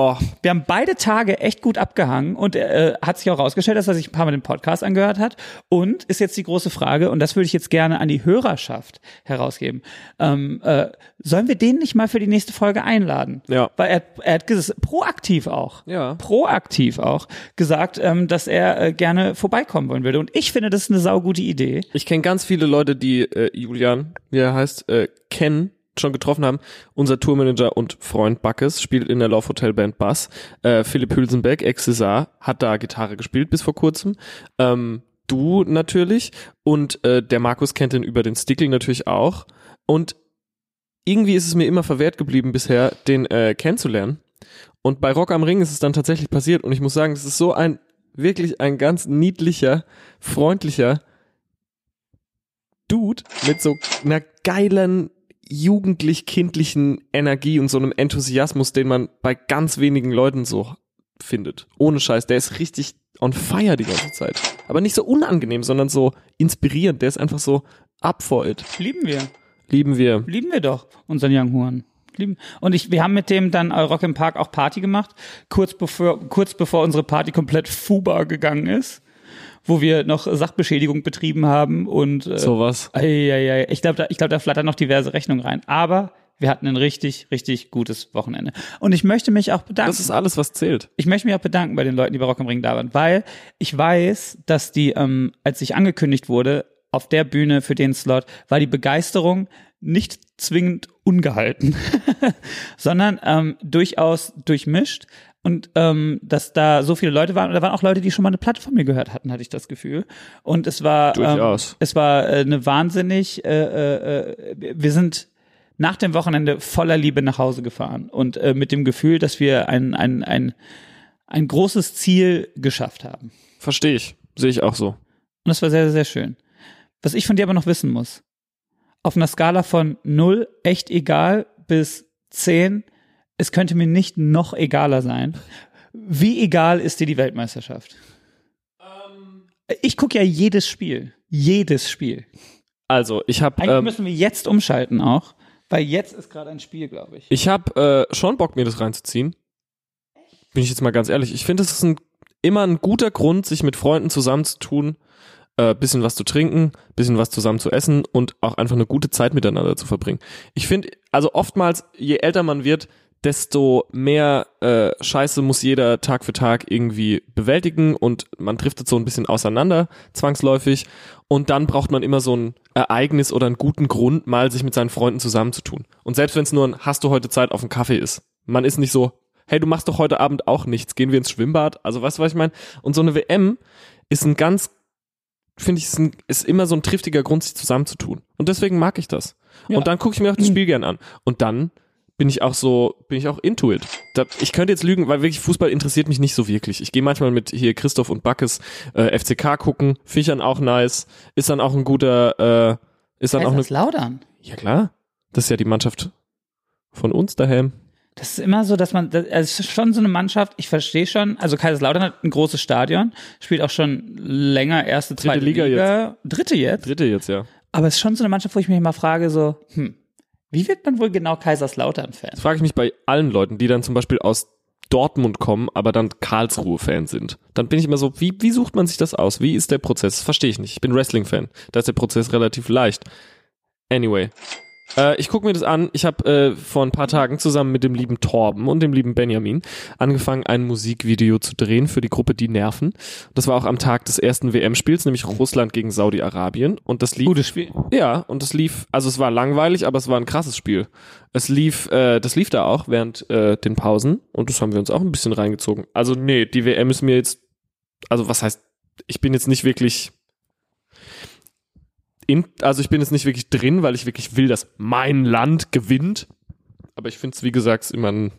Oh, Wir haben beide Tage echt gut abgehangen und äh, hat sich auch rausgestellt, dass er sich ein paar Mal den Podcast angehört hat. Und ist jetzt die große Frage, und das würde ich jetzt gerne an die Hörerschaft herausgeben. Ähm, äh, sollen wir den nicht mal für die nächste Folge einladen? Ja. Weil er, er hat ges- proaktiv auch, Ja. proaktiv auch gesagt, ähm, dass er äh, gerne vorbeikommen wollen würde. Und ich finde, das ist eine saugute Idee. Ich kenne ganz viele Leute, die äh, Julian, wie er heißt, äh, kennen, schon getroffen haben. Unser Tourmanager und Freund Backes spielt in der Love Hotel Band Bass. Äh, Philipp Hülsenbeck, ex-César, hat da Gitarre gespielt bis vor kurzem. Ähm, du natürlich und äh, der Markus kennt ihn über den Stickel natürlich auch. Und irgendwie ist es mir immer verwehrt geblieben bisher, den äh, kennenzulernen. Und bei Rock am Ring ist es dann tatsächlich passiert und ich muss sagen, es ist so ein wirklich ein ganz niedlicher, freundlicher Dude mit so einer geilen jugendlich-kindlichen Energie und so einem Enthusiasmus, den man bei ganz wenigen Leuten so findet. Ohne Scheiß, der ist richtig on fire die ganze Zeit. Aber nicht so unangenehm, sondern so inspirierend. Der ist einfach so up for it. Lieben wir. Lieben wir. Lieben wir doch, unseren Young Huren. Lieben. Und ich, wir haben mit dem dann Rock im Park auch Party gemacht, kurz bevor, kurz bevor unsere Party komplett fubar gegangen ist, wo wir noch Sachbeschädigung betrieben haben und äh, Sowas. ei, ei, ei. ich glaube, da, ich glaube, da flattern noch diverse Rechnungen rein. Aber wir hatten ein richtig, richtig gutes Wochenende. Und ich möchte mich auch bedanken. Das ist alles, was zählt. Ich möchte mich auch bedanken bei den Leuten, die bei Rock am Ring da waren, weil ich weiß, dass die, ähm, als ich angekündigt wurde, auf der Bühne für den Slot, war die Begeisterung nicht zwingend ungehalten, sondern ähm, durchaus durchmischt. Und ähm, dass da so viele Leute waren, und da waren auch Leute, die schon mal eine Platte von mir gehört hatten, hatte ich das Gefühl. Und es war, ähm, Durchaus. es war äh, eine wahnsinnig, äh, äh, äh, wir sind nach dem Wochenende voller Liebe nach Hause gefahren und äh, mit dem Gefühl, dass wir ein, ein, ein, ein großes Ziel geschafft haben. Verstehe ich. Sehe ich auch so. Und das war sehr, sehr, sehr schön. Was ich von dir aber noch wissen muss, auf einer Skala von 0, echt egal, bis 10, es könnte mir nicht noch egaler sein. Wie egal ist dir die Weltmeisterschaft? Ich gucke ja jedes Spiel. Jedes Spiel. Also, ich habe Eigentlich ähm, müssen wir jetzt umschalten auch, weil jetzt ist gerade ein Spiel, glaube ich. ich habe äh, schon Bock, mir das reinzuziehen. bin ich jetzt mal ganz ehrlich, ich finde, es ist ein, immer ein guter Grund, sich mit Freunden zusammenzutun, äh, bisschen was zu trinken, bisschen was zusammen zu essen und auch einfach eine gute Zeit miteinander zu verbringen. Ich finde, also oftmals, je älter man wird, desto mehr äh, Scheiße muss jeder Tag für Tag irgendwie bewältigen und man driftet so ein bisschen auseinander, zwangsläufig. Und dann braucht man immer so ein Ereignis oder einen guten Grund, mal sich mit seinen Freunden zusammenzutun. Und selbst wenn es nur ein Hast du heute Zeit auf einen Kaffee ist. Man ist nicht so, hey, du machst doch heute Abend auch nichts, gehen wir ins Schwimmbad? Also weißt du, was ich meine? Und so eine WM ist ein ganz, finde ich, ist, ein, ist immer so ein triftiger Grund, sich zusammenzutun. Und deswegen mag ich das. Ja. Und dann gucke ich mir auch das Spiel gern an. Und dann bin ich auch so, bin ich auch into it. Da, ich könnte jetzt lügen, weil wirklich Fußball interessiert mich nicht so wirklich. Ich gehe manchmal mit hier Christoph und Backes äh, FCK gucken, dann auch nice, ist dann auch ein guter, äh, ist dann auch eine, Kaiserslautern. ja klar, das ist ja die Mannschaft von uns daheim. Das ist immer so, dass man, das also es ist schon so eine Mannschaft, ich verstehe schon, also Kaiserslautern hat ein großes Stadion, spielt auch schon länger erste, zweite Liga Liga, dritte jetzt, Dritte jetzt, ja. aber es ist schon so eine Mannschaft, wo ich mich immer frage, so, hm, wie wird man wohl genau Kaiserslautern-Fan? Das frage ich mich bei allen Leuten, die dann zum Beispiel aus Dortmund kommen, aber dann Karlsruhe-Fan sind. Dann bin ich immer so, wie, wie sucht man sich das aus? Wie ist der Prozess? Verstehe ich nicht. Ich bin Wrestling-Fan. Da ist der Prozess relativ leicht. Anyway. Äh, ich gucke mir das an. Ich habe äh, vor ein paar Tagen zusammen mit dem lieben Torben und dem lieben Benjamin angefangen, ein Musikvideo zu drehen für die Gruppe Die Nerven. Das war auch am Tag des ersten WM-Spiels, nämlich Russland gegen Saudi-Arabien. Und das lief Gutes Spiel. ja, und es lief, also es war langweilig, aber es war ein krasses Spiel. Es lief, äh, das lief da auch während äh, den Pausen und das haben wir uns auch ein bisschen reingezogen. Also nee, die WM ist mir jetzt, also was heißt, ich bin jetzt nicht wirklich in, also ich bin jetzt nicht wirklich drin, weil ich wirklich will, dass mein Land gewinnt. Aber ich finde es, wie gesagt, immer ein,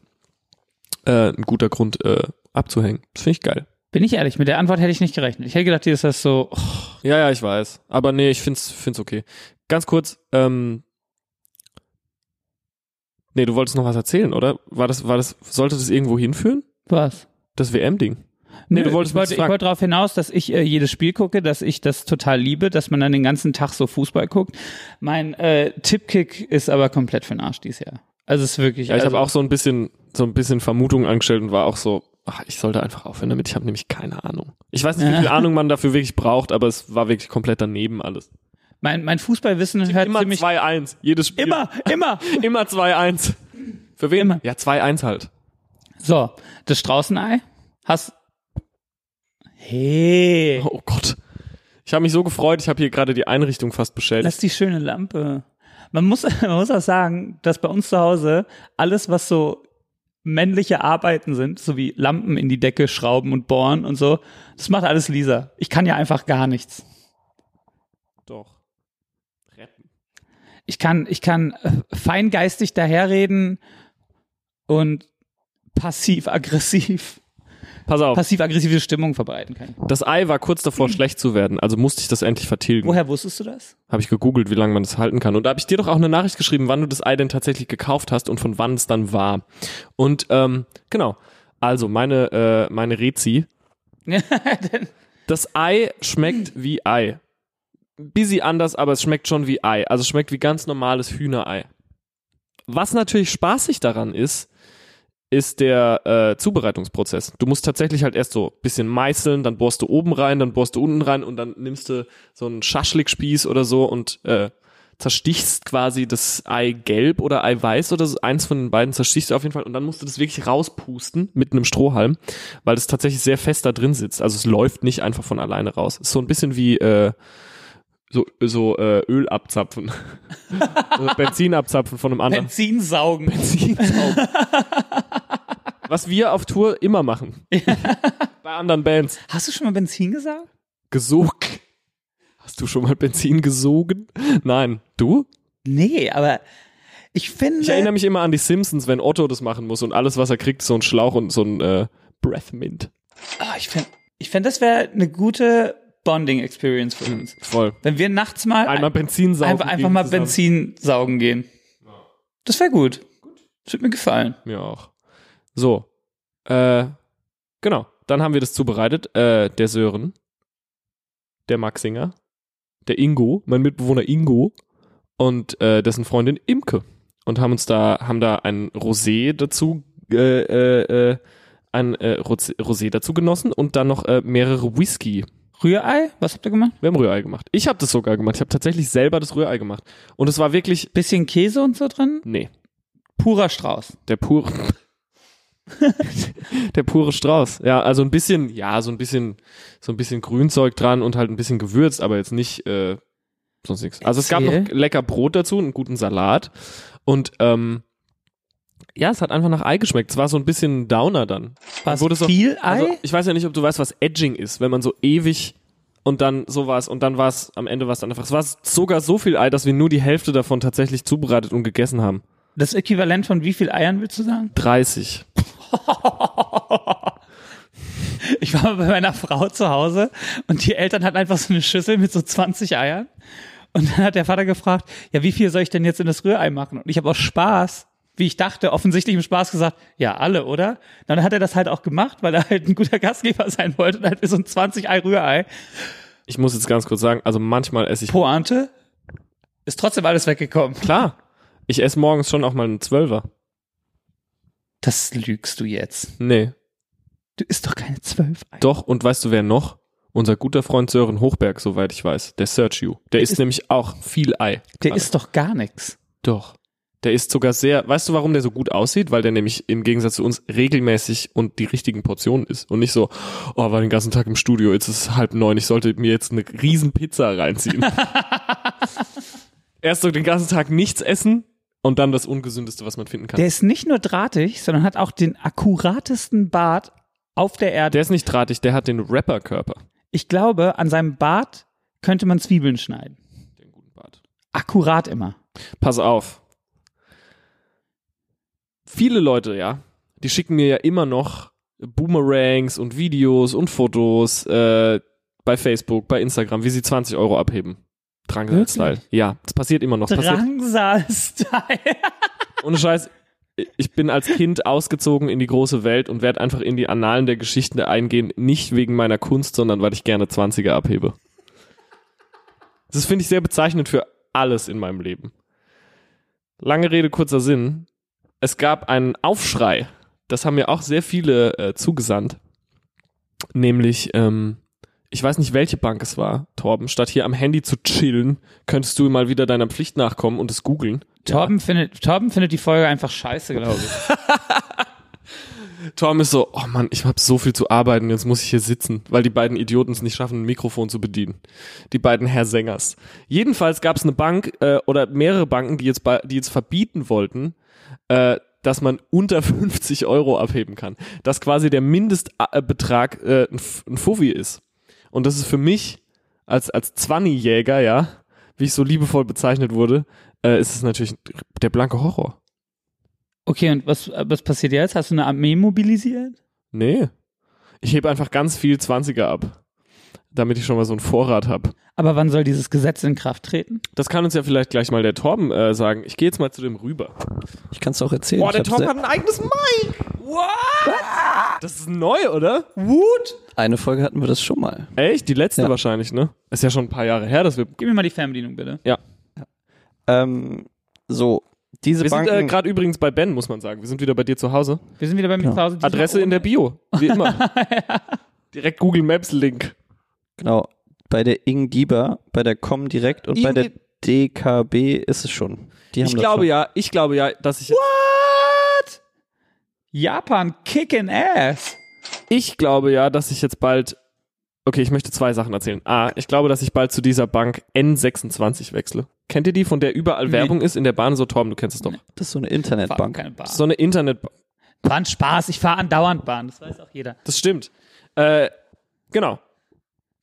äh, ein guter Grund äh, abzuhängen. Das finde ich geil. Bin ich ehrlich, mit der Antwort hätte ich nicht gerechnet. Ich hätte gedacht, dir ist das so, oh, Ja, ja, ich weiß. Aber nee, ich find's, find's okay. Ganz kurz, ähm, nee, du wolltest noch was erzählen, oder? War das, war das, sollte das irgendwo hinführen? was? Das WM-Ding? Nee, du wolltest ich wollte, ich wollte darauf hinaus, dass ich äh, jedes Spiel gucke, dass ich das total liebe, dass man dann den ganzen Tag so Fußball guckt. Mein äh, Tippkick ist aber komplett für den Arsch dieses Jahr. Also es ist wirklich. Ja, ich also, habe auch so ein bisschen, so ein bisschen Vermutungen angestellt und war auch so, ach, ich sollte einfach aufhören damit. Ich habe nämlich keine Ahnung. Ich weiß nicht, wie viel Ahnung man dafür wirklich braucht, aber es war wirklich komplett daneben alles. mein, mein Fußballwissen hört Immer ziemlich 2-1, jedes Spiel. immer, immer. Immer 2-1. Für wen? Immer. Ja, 2-1 halt. So, das Straußenei. Hast. Hey, Oh Gott. Ich habe mich so gefreut, ich habe hier gerade die Einrichtung fast beschädigt. lass die schöne Lampe. Man muss, man muss auch sagen, dass bei uns zu Hause alles, was so männliche Arbeiten sind, so wie Lampen in die Decke schrauben und bohren und so, das macht alles Lisa. Ich kann ja einfach gar nichts. Doch. Retten. Ich kann, ich kann äh, feingeistig daherreden und passiv-aggressiv, Pass auf, passiv-aggressive Stimmung verbreiten kann. das Ei war kurz davor, schlecht zu werden, also musste ich das endlich vertilgen. Woher wusstest du das? Habe ich gegoogelt, wie lange man das halten kann. Und da habe ich dir doch auch eine Nachricht geschrieben, wann du das Ei denn tatsächlich gekauft hast und von wann es dann war. Und ähm, genau, also meine, äh, meine Rezi. Das Ei schmeckt wie Ei. Busy anders, aber es schmeckt schon wie Ei. Also es schmeckt wie ganz normales Hühnerei. Was natürlich spaßig daran ist, ist der äh, Zubereitungsprozess. Du musst tatsächlich halt erst so ein bisschen meißeln, dann bohrst du oben rein, dann bohrst du unten rein und dann nimmst du so einen Schaschlikspieß oder so und äh, zerstichst quasi das Ei gelb oder Ei weiß oder so, eins von den beiden zerstichst du auf jeden Fall und dann musst du das wirklich rauspusten mit einem Strohhalm, weil das tatsächlich sehr fest da drin sitzt. Also es läuft nicht einfach von alleine raus. Ist so ein bisschen wie äh, so, so äh, Öl abzapfen. Oder Benzin abzapfen von einem anderen. Benzin saugen. Benzinsaugen. Was wir auf Tour immer machen. Bei anderen Bands. Hast du schon mal Benzin gesagt? Gesog. Hast du schon mal Benzin gesogen? Nein. Du? Nee, aber ich finde. Ich erinnere mich immer an die Simpsons, wenn Otto das machen muss und alles, was er kriegt, ist so ein Schlauch und so ein äh, Breath Mint. Ah, ich finde, ich find, das wäre eine gute Bonding-Experience für uns. Voll. Wenn wir nachts mal Einmal Benzin saugen. einfach, einfach mal zusammen. Benzin saugen gehen. Das wäre gut. Das würde mir gefallen. Mir auch. So. Äh, genau. Dann haben wir das zubereitet. Äh, der Sören, der Maxinger, der Ingo, mein Mitbewohner Ingo und äh, dessen Freundin Imke. Und haben uns da, haben da ein Rosé dazu äh, äh, äh, ein äh, Rosé dazu genossen und dann noch äh, mehrere Whisky. Rührei? Was habt ihr gemacht? Wir haben Rührei gemacht. Ich habe das sogar gemacht. Ich habe tatsächlich selber das Rührei gemacht. Und es war wirklich, Bisschen Käse und so drin? nee, Purer Strauß. der pure, der pure Strauß. Ja, also ein bisschen, ja, so ein bisschen, so ein bisschen Grünzeug dran und halt ein bisschen gewürzt, aber jetzt nicht äh, sonst nichts. Also es gab Erzähl. noch lecker Brot dazu, einen guten Salat und ähm, ja, es hat einfach nach Ei geschmeckt. Es war so ein bisschen Downer dann. Was? Wurde so- viel Ei? Also, ich weiß ja nicht, ob du weißt, was Edging ist, wenn man so ewig und dann so war es und dann war es am Ende war es dann einfach. Es war sogar so viel Ei, dass wir nur die Hälfte davon tatsächlich zubereitet und gegessen haben. das Äquivalent von wie viel Eiern willst du sagen? 30. Ich war mal bei meiner Frau zu Hause und die Eltern hatten einfach so eine Schüssel mit so 20 Eiern. Und dann hat der Vater gefragt, ja, wie viel soll ich denn jetzt in das Rührei machen? Und ich habe aus Spaß, wie ich dachte, offensichtlich im Spaß gesagt, ja, alle, oder? Dann hat er das halt auch gemacht, weil er halt ein guter Gastgeber sein wollte und halt so ein 20 Ei Rührei. Ich muss jetzt ganz kurz sagen, also manchmal esse ich Pointe ist trotzdem alles weggekommen. klar. Ich esse morgens schon auch mal einen Zwölfer. Das lügst du jetzt. Nee, Du isst doch keine zwölf Eier. doch und weißt du wer noch? Unser guter Freund Sören Hochberg, soweit ich weiß, der Sergio. Der isst ist- nämlich auch viel Ei. Der isst doch gar nichts. Doch. Der ist sogar sehr, weißt du, warum der so gut aussieht? Weil der nämlich im Gegensatz zu uns regelmäßig und die richtigen Portionen isst. Und nicht so, oh, war den ganzen Tag im Studio, jetzt ist es halb neun, ich sollte mir jetzt eine riesen Pizza reinziehen. Erst so den ganzen Tag nichts essen und dann das Ungesündeste, was man finden kann. Der ist nicht nur drahtig, sondern hat auch den akkuratesten Bart auf der Erde. Der ist nicht drahtig, der hat den Rapper-Körper. Ich glaube, an seinem Bart könnte man Zwiebeln schneiden. Den guten Bart. Akkurat immer. Pass auf. Viele Leute, ja, die schicken mir ja immer noch Boomerangs und Videos und Fotos äh, bei Facebook, bei Instagram, wie sie 20 Euro abheben. Drangsal-Style. Ja, das passiert immer noch. Drangsal-Style. ohne Scheiß, ich bin als Kind ausgezogen in die große Welt und werde einfach in die Annalen der Geschichten eingehen, nicht wegen meiner Kunst, sondern weil ich gerne 20er abhebe. Das finde ich sehr bezeichnend für alles in meinem Leben. Lange Rede, kurzer Sinn. Es gab einen Aufschrei. Das haben mir auch sehr viele äh, zugesandt. Nämlich, ähm, ich weiß nicht, welche Bank es war, Torben. Statt hier am Handy zu chillen, könntest du mal wieder deiner Pflicht nachkommen und es googeln. Torben, findet, Torben findet die Folge einfach scheiße, glaube ich. Tom ist so, oh Mann, ich habe so viel zu arbeiten, jetzt muss ich hier sitzen, weil die beiden Idioten es nicht schaffen, ein Mikrofon zu bedienen. Die beiden Herr Sängers. Jedenfalls gab es eine Bank äh, oder mehrere Banken, die jetzt, die jetzt verbieten wollten, äh, dass man unter 50 Euro abheben kann. Dass quasi der Mindestbetrag äh, ein, F- ein Fuffi ist. Und das ist für mich als, als Zwanni-Jäger, ja, wie ich so liebevoll bezeichnet wurde, äh, ist es natürlich der blanke Horror. Okay, und was, was passiert jetzt? Hast du eine Armee mobilisiert? Nee. Ich hebe einfach ganz viel 20er ab, damit ich schon mal so einen Vorrat habe. Aber wann soll dieses Gesetz in Kraft treten? Das kann uns ja vielleicht gleich mal der Torben äh, sagen. Ich gehe jetzt mal zu dem rüber. Ich kann es auch erzählen. Boah, der Torben hat ein eigenes Mic. What? Das ist neu, oder? Wut? Eine Folge hatten wir das schon mal. Echt? Die letzte Ja. wahrscheinlich, ne? Ist ja schon ein paar Jahre her, dass wir. Gib mir mal die Fernbedienung, bitte. Ähm, so, diese Wir sind Banken. äh, gerade übrigens bei Ben, muss man sagen. Wir sind wieder bei dir zu Hause. Wir sind wieder bei mir Genau. zu Hause. Adresse in der Bio, wie immer. Direkt Google Maps Link. Genau, bei der Ing Dieber, bei der Comdirect und bei der Ing- DKB ist es schon. Die haben Ich glaube schon. ja, ich glaube ja, dass ich What? Japan kicking ass. Ich glaube ja, dass ich jetzt bald. Okay, ich möchte zwei Sachen erzählen. A, ich glaube, dass ich bald zu dieser Bank N26 wechsle. Kennt ihr die, von der überall Nee. Werbung ist in der Bahn? So, Torben, du kennst es doch. Das ist so eine Internetbank. keine Bahn. So eine Internet. War ein Spaß. Ich fahre andauernd Bahn. Das weiß auch jeder. Das stimmt. Äh, genau.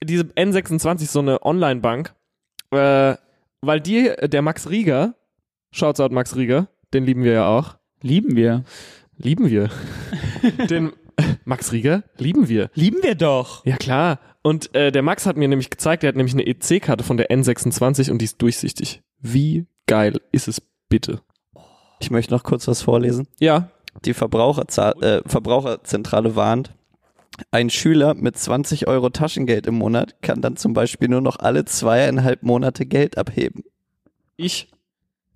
Diese N26 ist so eine Online-Bank, äh, weil die, der Max Rieger, Shouts out Max Rieger, den lieben wir ja auch. Lieben wir. Lieben wir. den Max Rieger lieben wir. Lieben wir doch. Ja, klar. Und äh, der Max hat mir nämlich gezeigt, der hat nämlich eine EC-Karte von der N26 und die ist durchsichtig. Wie geil ist es bitte? Ich möchte noch kurz was vorlesen. Ja. Die Verbraucherzahl, äh, Verbraucherzentrale warnt, ein Schüler mit 20 Euro Taschengeld im Monat kann dann zum Beispiel nur noch alle zweieinhalb Monate Geld abheben. Ich.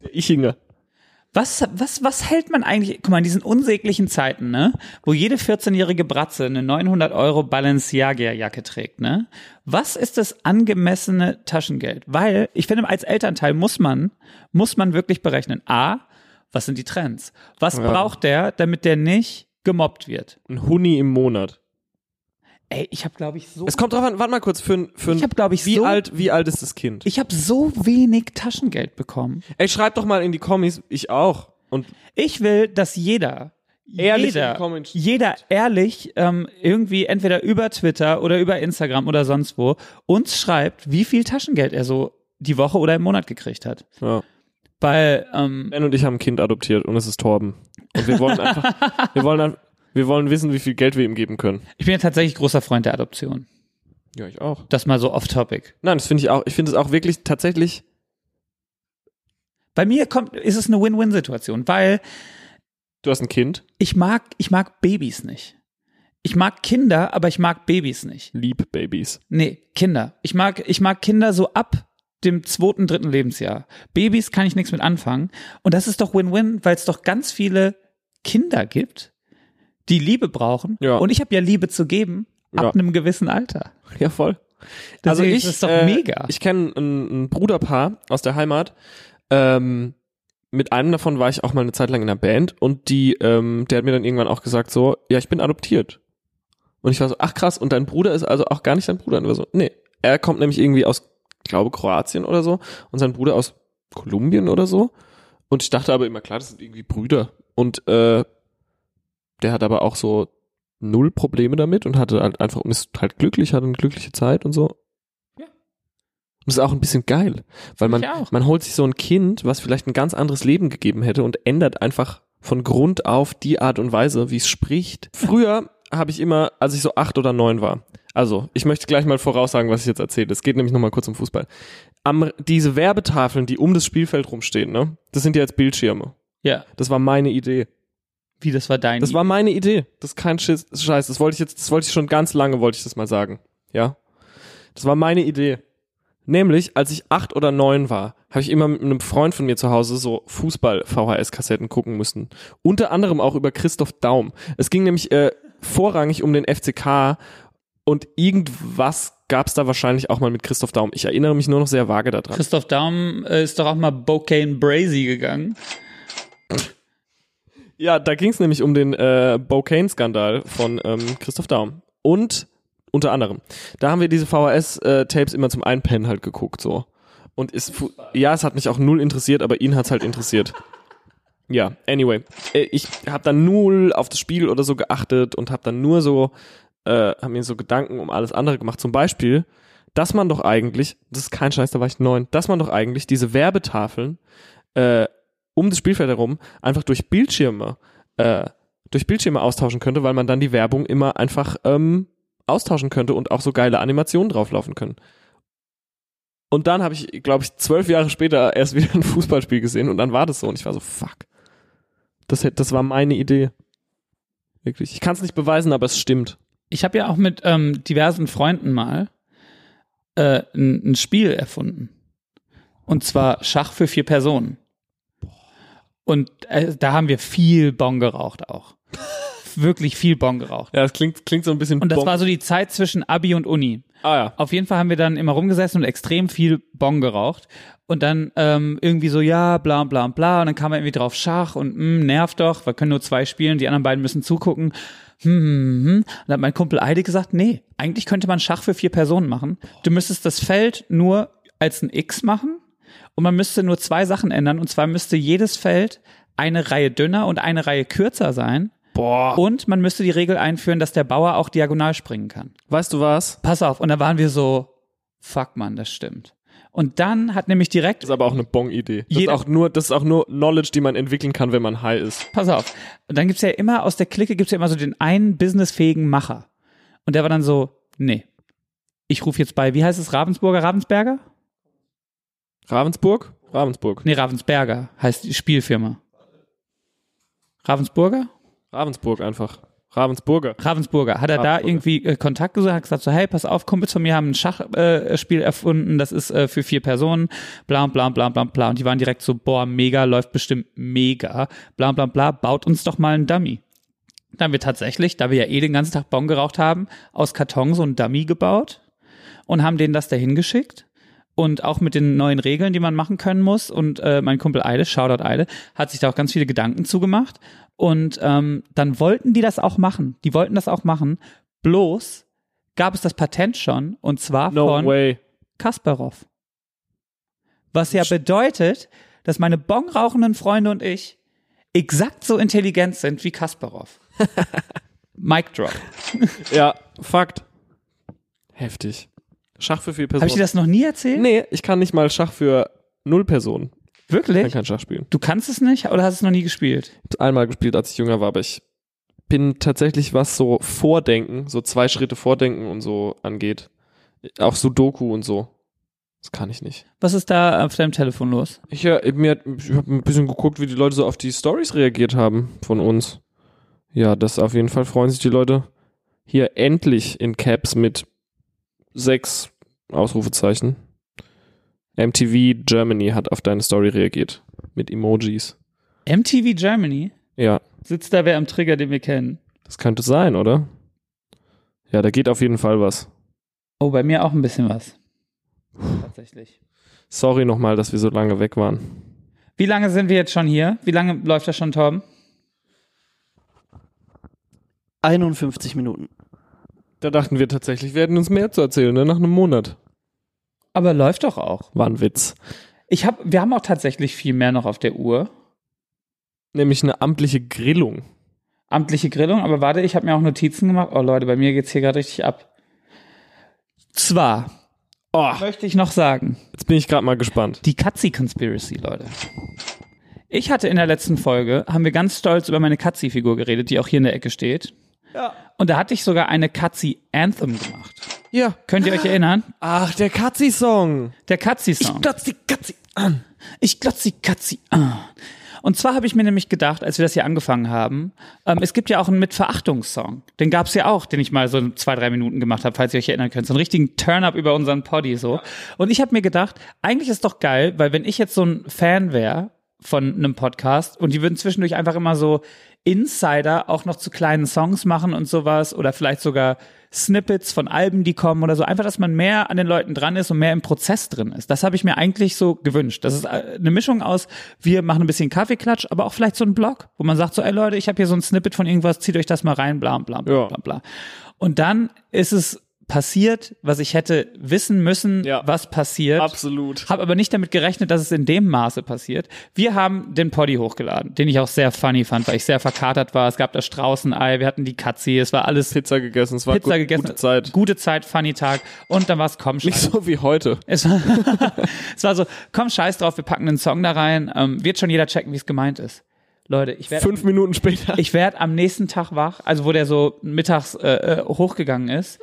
Der Ichinger. Was, was, was hält man eigentlich, guck mal, in diesen unsäglichen Zeiten, ne, wo jede 14-jährige Bratze eine 900 Euro Balenciaga-Jacke trägt, ne? Was ist das angemessene Taschengeld? Weil, ich finde, als Elternteil muss man, muss man wirklich berechnen. A, was sind die Trends? Was Ja. braucht der, damit der nicht gemobbt wird? Ein Huni im Monat. Ey, ich habe glaube ich so Es kommt drauf an, warte mal kurz, für, ein- für ein- Ich hab, glaub ich, wie so- alt, wie alt ist das Kind? ich habe so wenig Taschengeld bekommen. Ey, schreibt doch mal in die Kommis, ich auch. Und Ich will, dass jeder Ehrlich jeder, jeder ehrlich ähm, irgendwie entweder über Twitter oder über Instagram oder sonst wo uns schreibt, wie viel Taschengeld er so die Woche oder im Monat gekriegt hat. ja. Weil ähm, Ben und ich haben ein Kind adoptiert und es ist Torben. Und wir wollen einfach, wir wollen, ein- wir wollen wissen, wie viel Geld wir ihm geben können. ich bin ja tatsächlich großer Freund der Adoption. Ja, ich auch. Das mal so off-topic. Nein, das finde ich auch, ich finde es auch wirklich tatsächlich, Bei mir kommt, ist es eine Win-Win-Situation, weil du hast ein Kind, ich mag, ich mag Babys nicht. Ich mag Kinder, aber ich mag Babys nicht. lieb Babys. Nee, Kinder. Ich mag, ich mag Kinder so ab dem zweiten, dritten Lebensjahr. Babys kann ich nichts mit anfangen. Und das ist doch Win-Win, weil es doch ganz viele Kinder gibt, die Liebe brauchen. Ja. Und ich habe ja Liebe zu geben ab Ja. einem gewissen Alter. Ja, voll. Deswegen also ich, ist doch äh, mega. Ich kenne ein, ein Bruderpaar aus der Heimat. Ähm, mit einem davon war ich auch mal eine Zeit lang in einer Band und die, ähm, der hat mir dann irgendwann auch gesagt so, ja, ich bin adoptiert. Und ich war so, ach krass, und dein Bruder ist also auch gar nicht dein Bruder. Und er war so, nee, er kommt nämlich irgendwie aus, ich glaube, Kroatien oder so und sein Bruder aus Kolumbien oder so. Und ich dachte aber immer, klar, das sind irgendwie Brüder. Und äh, der hat aber auch so null Probleme damit und hatte halt einfach und ist halt glücklich, hatte eine glückliche Zeit und so. Ja. Und das ist auch ein bisschen geil, weil man, man holt sich so ein Kind, was vielleicht ein ganz anderes Leben gegeben hätte und ändert einfach von Grund auf die Art und Weise, wie es spricht. Früher habe ich immer, als ich so acht oder neun war, also ich möchte gleich mal voraussagen, was ich jetzt erzähle. Es geht nämlich nochmal kurz um Fußball. Am, diese Werbetafeln, die um das Spielfeld rumstehen, ne, das sind ja jetzt Bildschirme. ja, Das war meine Idee. Wie das war dein. Das war meine Idee. Das ist kein Schiss, Scheiß. Das wollte ich jetzt, das wollte ich schon ganz lange, wollte ich das mal sagen. Ja. Das war meine Idee. Nämlich, als ich acht oder neun war, habe ich immer mit einem Freund von mir zu Hause so Fußball-VHS-Kassetten gucken müssen. Unter anderem auch über Christoph Daum. Es ging nämlich äh, vorrangig um den FCK und irgendwas gab es da wahrscheinlich auch mal mit Christoph Daum. Ich erinnere mich nur noch sehr vage daran. Christoph Daum äh, ist doch auch mal Bocane Brazy gegangen. Ja, da ging es nämlich um den äh, Bocane-Skandal von ähm, Christoph Daum. Und unter anderem, da haben wir diese VHS-Tapes immer zum Einpennen halt geguckt, so. Und ist, ja, es hat mich auch null interessiert, aber ihn hat's halt interessiert. Ja, anyway. Äh, Ich habe dann null auf das Spiel oder so geachtet und habe dann nur so, äh, habe mir so Gedanken um alles andere gemacht. Zum Beispiel, dass man doch eigentlich, das ist kein Scheiß, da war ich neun, dass man doch eigentlich diese Werbetafeln äh, um das Spielfeld herum einfach durch Bildschirme, äh, durch Bildschirme austauschen könnte, weil man dann die Werbung immer einfach ähm, austauschen könnte und auch so geile Animationen drauflaufen können. Und dann habe ich, glaube ich, zwölf Jahre später erst wieder ein Fußballspiel gesehen und dann war das so und ich war so, fuck. Das, das war meine Idee. Wirklich. Ich kann es nicht beweisen, aber es stimmt. Ich habe ja auch mit ähm, diversen Freunden mal äh, ein, ein Spiel erfunden. Und zwar Schach für vier Personen. Und äh, da haben wir viel Bon geraucht auch. Wirklich viel Bon geraucht. Ja, das klingt, klingt so ein bisschen Und das bomb- war so die Zeit zwischen Abi und Uni. Ah ja. Auf jeden Fall haben wir dann immer rumgesessen und extrem viel Bon geraucht. Und dann ähm, irgendwie so, ja, bla bla bla. Und dann kam er irgendwie drauf Schach und mh, nervt doch, wir können nur zwei spielen, die anderen beiden müssen zugucken. Hm, hm, hm. Und dann hat mein Kumpel Eide gesagt, nee, eigentlich könnte man Schach für vier Personen machen. Du müsstest das Feld nur als ein X machen und man müsste nur zwei Sachen ändern. Und zwar müsste jedes Feld eine Reihe dünner und eine Reihe kürzer sein. Boah. Und man müsste die Regel einführen, dass der Bauer auch diagonal springen kann Weißt du was? pass auf. Und da waren wir so, fuck man, das stimmt. Und dann hat nämlich direkt, Das ist aber auch eine Bong-Idee. Das ist auch nur, das ist auch nur Knowledge, die man entwickeln kann, wenn man high ist. pass auf, und dann gibt's ja immer, aus der Clique gibt's ja immer so den einen businessfähigen Macher. Und der war dann so, nee, ich rufe jetzt bei, wie heißt es, Ravensburger, Ravensberger? Ravensburg? Ravensburg. Nee, Ravensberger heißt die Spielfirma. Ravensburger? Ravensburg einfach. Ravensburger. Ravensburger, hat er da Ravensburger. irgendwie äh, Kontakt gesucht, hat gesagt so, hey, pass auf, Kumpels von mir haben ein Schachspiel äh, erfunden, das ist äh, für vier Personen, bla bla bla bla bla und die waren direkt so, boah, mega, läuft bestimmt mega, bla bla bla, baut uns doch mal einen Dummy. Dann haben wir tatsächlich, da wir ja eh den ganzen Tag Bon geraucht haben, aus Karton so einen Dummy gebaut und haben denen das dahin geschickt. Und auch mit den neuen Regeln, die man machen können muss. Und äh, mein Kumpel Eile, Shoutout Eile, hat sich da auch ganz viele Gedanken zugemacht. Und ähm, dann wollten die das auch machen. Die wollten das auch machen. Bloß gab es das Patent schon. Und zwar No von way. Kasparov. Was ja bedeutet, dass meine bongrauchenden Freunde und ich exakt so intelligent sind wie Kasparov. Mic drop. Ja, Fakt. Heftig. Schach für vier Habe ich Personen. dir das noch nie erzählt? nee, ich kann nicht mal Schach für null Personen. Ich kann Wirklich? kein Schach spielen. Du kannst es nicht oder hast es noch nie gespielt? Ich einmal gespielt, als ich jünger war, aber ich bin tatsächlich, was so Vordenken, so zwei Schritte Vordenken und so angeht. Auch Sudoku und so. Das kann ich nicht. Was ist da auf deinem Telefon los? Ich, äh, mir, ich habe ein bisschen geguckt, wie die Leute so auf die Stories reagiert haben von uns. Ja, das auf jeden Fall freuen sich die Leute hier endlich in Caps mit sechs Ausrufezeichen. MTV Germany hat auf deine Story reagiert. Mit Emojis. MTV Germany? Ja, Sitzt da wer am Trigger, den wir kennen? das könnte sein, oder? Ja, da geht auf jeden Fall was. Oh, bei mir auch ein bisschen was. Tatsächlich. Sorry nochmal, dass wir so lange weg waren. Wie lange sind wir jetzt schon hier? Wie lange läuft das schon, Torben? 51 Minuten. Da dachten wir tatsächlich, wir hätten uns mehr zu erzählen, ne? Nach einem Monat. Aber läuft doch auch. War ein Witz. Ich hab, wir haben auch tatsächlich viel mehr noch auf der Uhr. Nämlich eine amtliche Grillung. Amtliche Grillung, aber warte, ich habe mir auch Notizen gemacht. Oh Leute, bei mir geht's hier gerade richtig ab. Zwar Oh, möchte ich noch sagen, jetzt bin ich gerade mal gespannt. die Katzi Conspiracy, Leute. Ich hatte in der letzten Folge, haben wir ganz stolz über meine Katzi-Figur geredet, die auch hier in der Ecke steht. Ja. Und da hatte ich sogar eine Katzi Anthem gemacht. Ja. Könnt ihr euch erinnern? Ach, der Katzi-Song. Der Katzi-Song. glotz die Katzi an. Ich glotz die Katzi an. Und zwar habe ich mir nämlich gedacht, als wir das hier angefangen haben, ähm, es gibt ja auch einen Mit-Verachtungs-Song. Den gab's ja auch, den ich mal so zwei, drei Minuten gemacht habe, falls ihr euch erinnern könnt. So einen richtigen Turn-up über unseren Poddy so. Und ich habe mir gedacht, eigentlich ist doch geil, weil wenn ich jetzt so ein Fan wäre von einem Podcast und die würden zwischendurch einfach immer so Insider auch noch zu kleinen Songs machen und sowas oder vielleicht sogar Snippets von Alben, die kommen oder so. Einfach, dass man mehr an den Leuten dran ist und mehr im Prozess drin ist. Das habe ich mir eigentlich so gewünscht. Das ist äh, eine Mischung aus, wir machen ein bisschen Kaffeeklatsch, aber auch vielleicht so ein Blog, wo man sagt so, ey Leute, ich habe hier so ein Snippet von irgendwas, zieht euch das mal rein, bla bla bla bla bla. Und dann ist es passiert, was ich hätte wissen müssen, Ja. was passiert. Absolut. Habe aber nicht damit gerechnet, dass es in dem Maße passiert. Wir haben den Poddy hochgeladen, den ich auch sehr funny fand, weil ich sehr verkatert war. Es gab das Straußenei, wir hatten die Katzi, es war alles Pizza gegessen, es war Pizza gu gegessen. gute Zeit. Gute Zeit, funny Tag. Und dann war es komm, Nicht scheiß. so wie heute. Es war, es war so, komm, scheiß drauf, wir packen einen Song da rein. Ähm, wird schon jeder checken, wie es gemeint ist. Leute, ich werde Fünf Minuten später. ich werd am nächsten Tag wach, also wo der so mittags äh, äh, hochgegangen ist.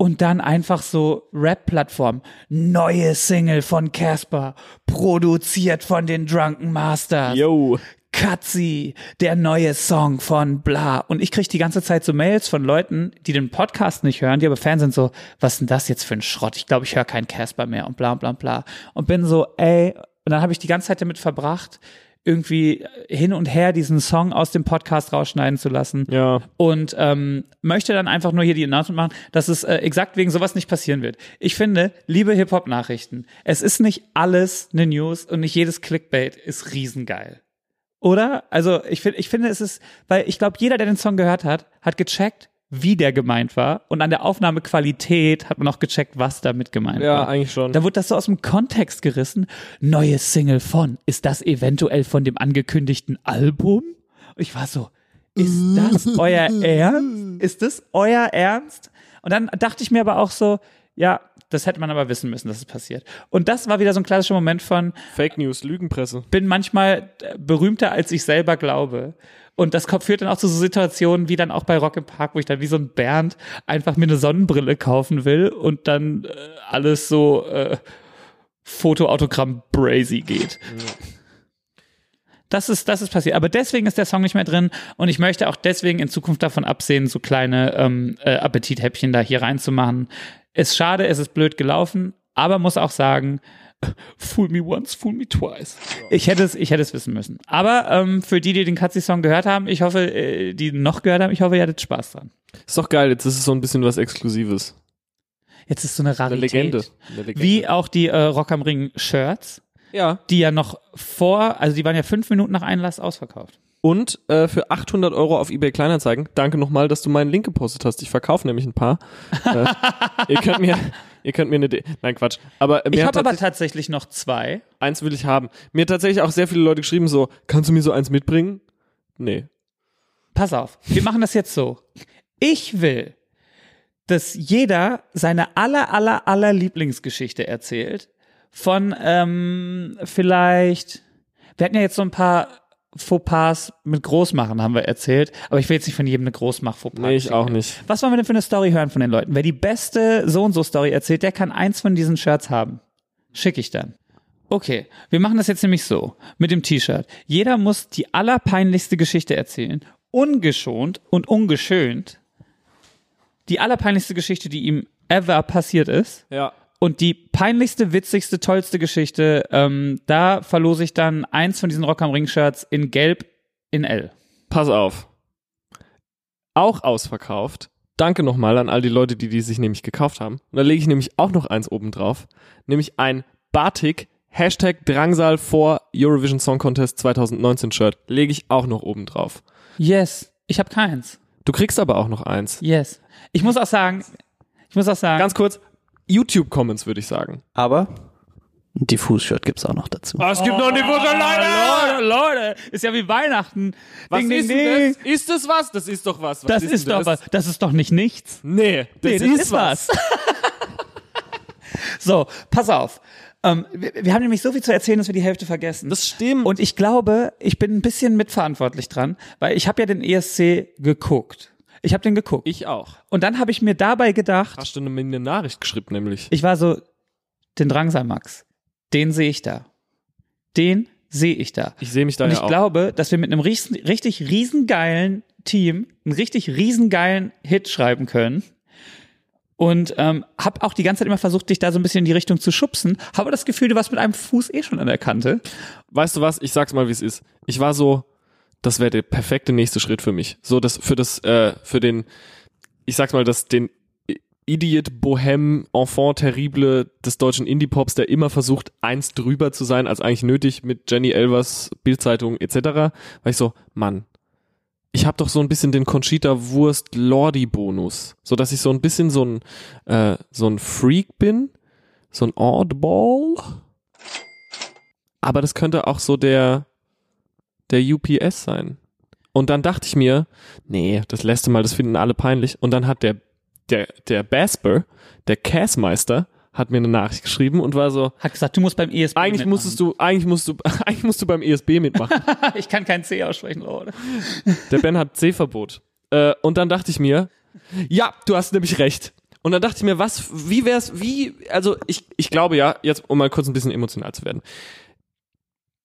Und dann einfach so Rap-Plattform. Neue Single von Casper, produziert von den Drunken Masters. Yo. Katzi, der neue Song von bla. Und ich krieg die ganze Zeit so Mails von Leuten, die den Podcast nicht hören, die aber Fans sind so, was ist denn das jetzt für ein Schrott? Ich glaube, ich höre keinen Casper mehr und bla bla bla. Und bin so, ey, und dann habe ich die ganze Zeit damit verbracht, irgendwie hin und her diesen Song aus dem Podcast rausschneiden zu lassen. Ja. Und ähm, möchte dann einfach nur hier die Announcement machen, dass es äh, exakt wegen sowas nicht passieren wird. Ich finde, liebe Hip-Hop-Nachrichten, es ist nicht alles eine News und nicht jedes Clickbait ist riesengeil. Oder? Also ich finde, ich finde, es ist, weil ich glaube, jeder, der den Song gehört hat, hat gecheckt, wie der gemeint war. Und an der Aufnahmequalität hat man auch gecheckt, was damit gemeint Ja, war. eigentlich schon. Da wurde das so aus dem Kontext gerissen. Neue Single von. Ist das eventuell von dem angekündigten Album? Und ich war so, ist das euer Ernst? Ist das euer Ernst? Und dann dachte ich mir aber auch so, ja, das hätte man aber wissen müssen, dass es passiert. Und das war wieder so ein klassischer Moment von, Fake News, Lügenpresse. bin manchmal berühmter, als ich selber glaube. Und das kommt- führt dann auch zu so Situationen wie dann auch bei Rock im Park, wo ich dann wie so ein Bernd einfach mir eine Sonnenbrille kaufen will und dann äh, alles so äh, Fotoautogramm brazy geht. Das ist, das ist passiert. Aber deswegen ist der Song nicht mehr drin und ich möchte auch deswegen in Zukunft davon absehen, so kleine ähm, äh, Appetithäppchen da hier reinzumachen. Ist schade, es ist blöd gelaufen, aber muss auch sagen, fool me once, fool me twice. Ich hätte es, ich hätte es wissen müssen. Aber ähm, für die, die den Katzi-Song gehört haben, ich hoffe, äh, die noch gehört haben, ich hoffe, ihr hattet Spaß dran. Ist doch geil, jetzt ist es so ein bisschen was Exklusives. Jetzt ist so eine Eine Rarität. Legende. Eine Legende. Wie auch die äh, Rock am Ring Shirts, Ja. die ja noch vor, also die waren ja fünf Minuten nach Einlass ausverkauft. Und äh, für 800 Euro auf eBay Kleinanzeigen. Danke nochmal, dass du meinen Link gepostet hast. Ich verkaufe nämlich ein paar. äh, ihr könnt mir, ihr könnt mir eine, De nein Quatsch. Aber äh, Ich habe aber tatsächlich- tatsächlich noch zwei. eins will ich haben. Mir hat tatsächlich auch sehr viele Leute geschrieben so, kannst du mir so eins mitbringen? Nee. Pass auf, wir machen das jetzt so. Ich will, dass jeder seine aller, aller, aller Lieblingsgeschichte erzählt. Von ähm, vielleicht, wir hatten ja jetzt so ein paar Fauxpas mit Großmachen, haben wir erzählt, aber ich will jetzt nicht von jedem eine Großmach-Fauxpas. Nee, ich auch nicht. Was wollen wir denn für eine Story hören von den Leuten? Wer die beste so und so Story erzählt, der kann eins von diesen Shirts haben. Schicke ich dann. Okay, wir machen das jetzt nämlich so mit dem T-Shirt. Jeder muss die allerpeinlichste Geschichte erzählen, ungeschont und ungeschönt. Die allerpeinlichste Geschichte, die ihm ever passiert ist. Ja. Und die peinlichste, witzigste, tollste Geschichte, ähm, da verlose ich dann eins von diesen Rock am Ring Shirts in Gelb in L. Pass auf. Auch ausverkauft. Danke nochmal an all die Leute, die die sich nämlich gekauft haben. Und da lege ich nämlich auch noch eins oben drauf. Nämlich ein Batik Hashtag Drangsal vor Eurovision Song Contest 2019 Shirt. Lege ich auch noch oben drauf. Yes, ich habe keins. Du kriegst aber auch noch eins. Yes. Ich muss auch sagen, ich muss auch sagen, Ganz kurz, YouTube-Comments würde ich sagen. Aber ein Diffus-Shirt gibt's auch noch dazu. Ah, es gibt noch eine Leute, Leute, ist ja wie Weihnachten. Was Ding, ding, ist ding. denn das? Ist das was? Das ist doch was. was Das ist, ist doch was. Das ist doch nicht nichts. Nee, das, Nee, ist, was. so, pass auf. Ähm, wir, wir haben nämlich so viel zu erzählen, dass wir die Hälfte vergessen. Das stimmt. Und ich glaube, ich bin ein bisschen mitverantwortlich dran, weil ich habe ja den ESC geguckt. Ich habe den geguckt. ich auch. Und dann habe ich mir dabei gedacht, Hast du eine, eine Nachricht geschrieben, nämlich. ich war so, den Drangsal Max, den sehe ich da. Den sehe ich da. Ich sehe mich da Und ja ich auch. glaube, dass wir mit einem riesen, richtig riesengeilen Team einen richtig riesengeilen Hit schreiben können. Und ähm, habe auch die ganze Zeit immer versucht, dich da so ein bisschen in die Richtung zu schubsen. Habe das Gefühl, du warst mit einem Fuß eh schon an der Kante. weißt du was? Ich sag's mal, wie es ist. Ich war so, das wäre der perfekte nächste Schritt für mich. So, das für das, äh, für den, ich sag's mal, das den Idiot Bohem Enfant terrible des deutschen Indie-Pops, der immer versucht, eins drüber zu sein, als eigentlich nötig mit Jenny Elvers Bildzeitung etc. War ich so, Mann, ich habe doch so ein bisschen den Conchita Wurst Lordi Bonus, so dass ich so ein bisschen so ein äh, so ein Freak bin, so ein Oddball. Aber das könnte auch so der der UPS sein. Und dann dachte ich mir, nee, das letzte Mal, das finden alle peinlich. Und dann hat der der der Basper, der Cassmeister, hat mir eine Nachricht geschrieben und war so, Hat gesagt, du musst beim ESP eigentlich mitmachen. musstest du, eigentlich musst du, eigentlich musst du beim ESB mitmachen. ich kann kein C aussprechen, oder? Der Ben hat C-Verbot. Äh, und dann dachte ich mir, ja, du hast nämlich recht. Und dann dachte ich mir, was, wie wär's, wie, also ich, ich glaube ja, jetzt um mal kurz ein bisschen emotional zu werden.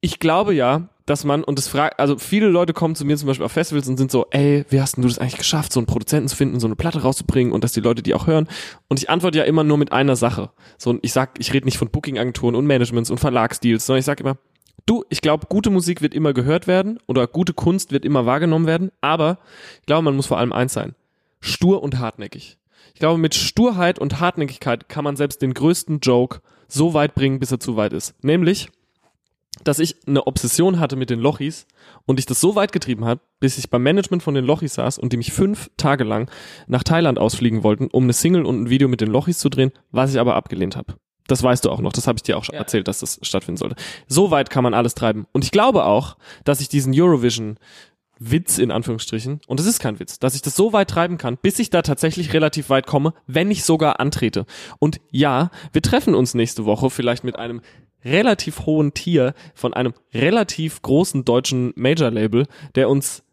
Ich glaube ja, dass man, und das fragt, also viele Leute kommen zu mir zum Beispiel auf Festivals und sind so, ey, wie hast denn du das eigentlich geschafft, so einen Produzenten zu finden, so eine Platte rauszubringen und dass die Leute die auch hören? Und ich antworte ja immer nur mit einer Sache. So, ich sag, ich rede nicht von Booking-Agenturen und Managements und Verlagsdeals, sondern ich sage immer, Du, ich glaube, gute Musik wird immer gehört werden oder gute Kunst wird immer wahrgenommen werden, aber ich glaube, man muss vor allem eins sein. Stur und hartnäckig. Ich glaube, mit Sturheit und Hartnäckigkeit kann man selbst den größten Joke so weit bringen, bis er zu weit ist. Nämlich, dass ich eine Obsession hatte mit den Lochis und ich das so weit getrieben habe, bis ich beim Management von den Lochis saß und die mich fünf Tage lang nach Thailand ausfliegen wollten, um eine Single und ein Video mit den Lochis zu drehen, was ich aber abgelehnt habe. Das weißt du auch noch, das habe ich dir auch Ja. erzählt, dass das stattfinden sollte. So weit kann man alles treiben. Und ich glaube auch, dass ich diesen Eurovision Witz in Anführungsstrichen, und es ist kein Witz, dass ich das so weit treiben kann, bis ich da tatsächlich relativ weit komme, wenn ich sogar antrete. Und ja, wir treffen uns nächste Woche vielleicht mit einem relativ hohen Tier von einem relativ großen deutschen Major-Label, der uns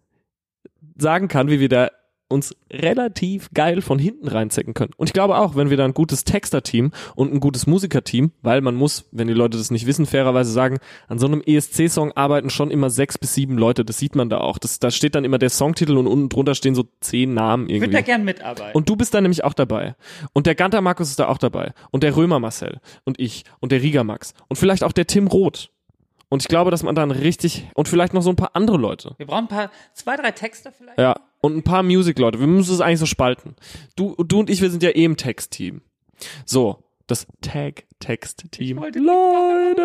sagen kann, wie wir da uns relativ geil von hinten reinzecken können. Und ich glaube auch, wenn wir da ein gutes Texter-Team und ein gutes Musiker-Team, weil man muss, wenn die Leute das nicht wissen, fairerweise sagen, an so einem ESC-Song arbeiten schon immer sechs bis sieben Leute, das sieht man da auch. Das, da steht dann immer der Songtitel und unten drunter stehen so zehn Namen Ich würde irgendwie. da gern mitarbeiten. Und du bist da nämlich auch dabei. Und der Ganter Markus ist da auch dabei. Und der Römer Marcel. Und ich. Und der Rieger Max. Und vielleicht auch der Tim Roth. Und ich glaube, dass man dann richtig, und vielleicht noch so ein paar andere Leute. wir brauchen ein paar, zwei, drei Texte vielleicht. Ja. Und ein paar Music-Leute. Wir müssen es eigentlich so spalten. Du, du und ich, wir sind ja eh im Text-Team. So. Das Tag-Text-Team. Ich Leute.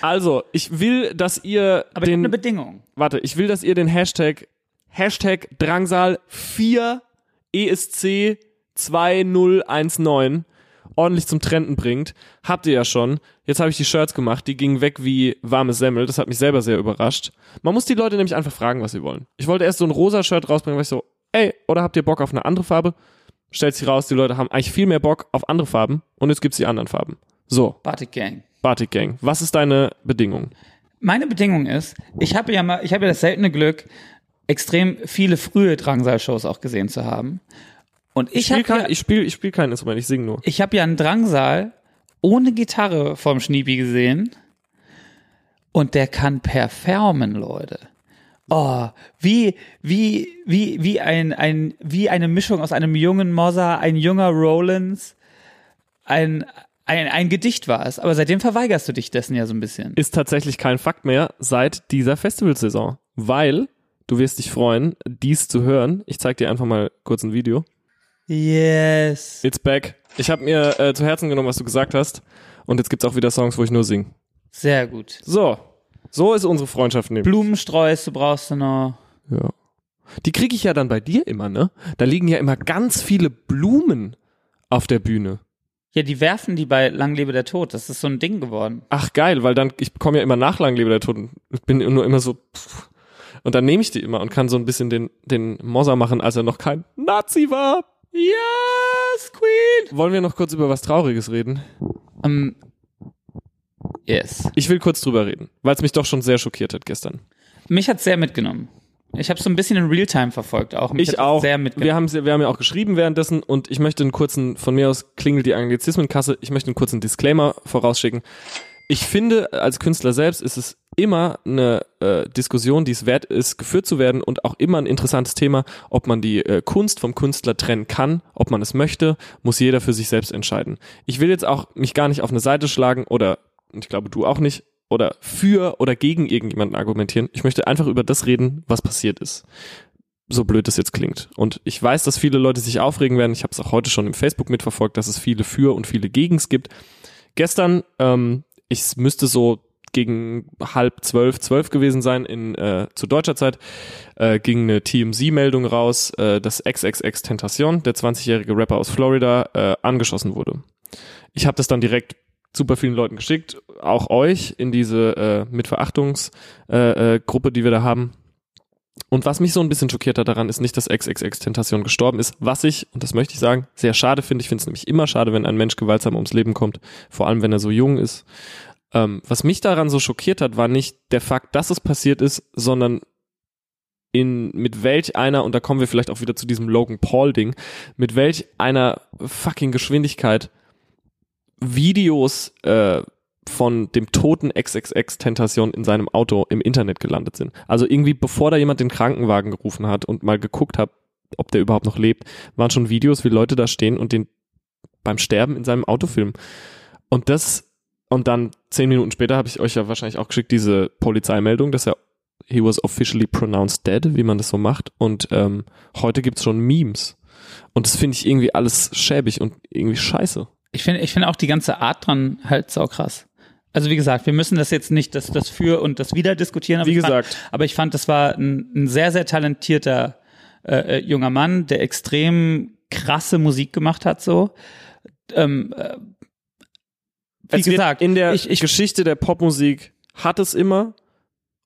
Also, ich will, dass ihr Aber ich den, eine Bedingung. warte, ich will, dass ihr den Hashtag, Hashtag Drangsal 4 ESC 2019 ordentlich zum Trenden bringt. Habt ihr ja schon. Jetzt habe ich die Shirts gemacht, die gingen weg wie warme Semmel. Das hat mich selber sehr überrascht. Man muss die Leute nämlich einfach fragen, was sie wollen. Ich wollte erst so ein rosa Shirt rausbringen, weil ich so, ey, oder habt ihr Bock auf eine andere Farbe? Stellt sich raus, die Leute haben eigentlich viel mehr Bock auf andere Farben und jetzt gibt's die anderen Farben. So, Batik Gang. Batik Gang, was ist deine Bedingung? Meine Bedingung ist, ich habe ja mal, ich habe ja das seltene Glück, extrem viele frühe Drangsal-Shows auch gesehen zu haben. Und ich Ich spiele kein, ja, ich spiel, ich spiel kein Instrument, ich singe nur. ich habe ja einen Drangsal ohne Gitarre vom Schniepi gesehen. Und der kann performen, Leute. Oh, wie, wie, wie, wie ein, ein, wie eine Mischung aus einem jungen Mozart, ein junger Rollins, ein, ein, ein Gedicht war es. Aber seitdem verweigerst du dich dessen ja so ein bisschen. ist tatsächlich kein Fakt mehr seit dieser Festivalsaison, weil du wirst dich freuen, dies zu hören. Ich zeig dir einfach mal kurz ein Video. Yes. It's back. Ich habe mir äh, zu Herzen genommen, was du gesagt hast. Und jetzt gibt's auch wieder Songs, wo ich nur sing. Sehr gut. So, so ist unsere Freundschaft nämlich. Blumensträuße brauchst du noch. Ja. Die kriege ich ja dann bei dir immer, ne? Da liegen ja immer ganz viele Blumen auf der Bühne. Ja, die werfen die bei Lang lebe der Tod. Das ist so ein Ding geworden. Ach geil, weil dann, ich bekomme ja immer Nachlagen, der Tod. und bin nur immer so, pff. und dann nehme ich die immer und kann so ein bisschen den, den Mosser machen, als er noch kein Nazi war. Yes, Queen. Wollen wir noch kurz über was Trauriges reden? Um, yes. Ich will kurz drüber reden, weil es mich doch schon sehr schockiert hat gestern. Mich hat's sehr mitgenommen. Ich habe so ein bisschen in Realtime verfolgt auch. Mich Ich auch. Sehr mitgenommen. Wir haben, wir haben ja auch geschrieben währenddessen und ich möchte einen kurzen, von mir aus klingelt die Anglizismenkasse, ich möchte einen kurzen Disclaimer vorausschicken. Ich finde, als Künstler selbst ist es immer eine äh, Diskussion, die es wert ist, geführt zu werden und auch immer ein interessantes Thema, ob man die äh, Kunst vom Künstler trennen kann, ob man es möchte, muss jeder für sich selbst entscheiden. Ich will jetzt auch mich gar nicht auf eine Seite schlagen oder, und ich glaube du auch nicht, oder für oder gegen irgendjemanden argumentieren. Ich möchte einfach über das reden, was passiert ist so blöd das jetzt klingt. Und ich weiß, dass viele Leute sich aufregen werden. Ich habe es auch heute schon im Facebook mitverfolgt, dass es viele für und viele gegens gibt. Gestern, ähm, ich müsste so gegen halb zwölf, zwölf gewesen sein in äh, zu deutscher Zeit, äh, ging eine TMZ-Meldung raus, äh, dass XXX Tentacion, der 20-jährige Rapper aus Florida, äh, angeschossen wurde. Ich habe das dann direkt super vielen Leuten geschickt, auch euch in diese äh, Mitverachtungs äh, äh, Gruppe, die wir da haben. Und was mich so ein bisschen schockiert hat daran, ist nicht, dass XXX Tentation gestorben ist. Was ich, und das möchte ich sagen, sehr schade finde. Ich finde es nämlich immer schade, wenn ein Mensch gewaltsam ums Leben kommt, vor allem wenn er so jung ist. Ähm, was mich daran so schockiert hat, war nicht der Fakt, dass es passiert ist, sondern in mit welch einer, und da kommen wir vielleicht auch wieder zu diesem Logan Paul-Ding, mit welch einer fucking Geschwindigkeit Videos äh, von dem toten XXX-Tentation in seinem Auto im Internet gelandet sind. Also irgendwie, bevor da jemand den Krankenwagen gerufen hat und mal geguckt hat, ob der überhaupt noch lebt, waren schon Videos, wie Leute da stehen und den beim Sterben in seinem Auto filmen. Und das, und dann zehn Minuten später habe ich euch ja wahrscheinlich auch geschickt, diese Polizeimeldung, dass er he was officially pronounced dead, wie man das so macht. Und ähm, heute gibt's schon Memes. Und das finde ich irgendwie alles schäbig und irgendwie scheiße. Ich finde ich finde auch die ganze Art dran halt sau krass. Also wie gesagt, wir müssen das jetzt nicht das, das für und das wieder diskutieren. Aber Wie ich fand, gesagt. aber ich fand, das war ein, ein sehr, sehr talentierter äh, äh, junger Mann, der extrem krasse Musik gemacht hat, so. Ähm, äh, wie Es wird gesagt, in der ich, ich, Geschichte der Popmusik hat es immer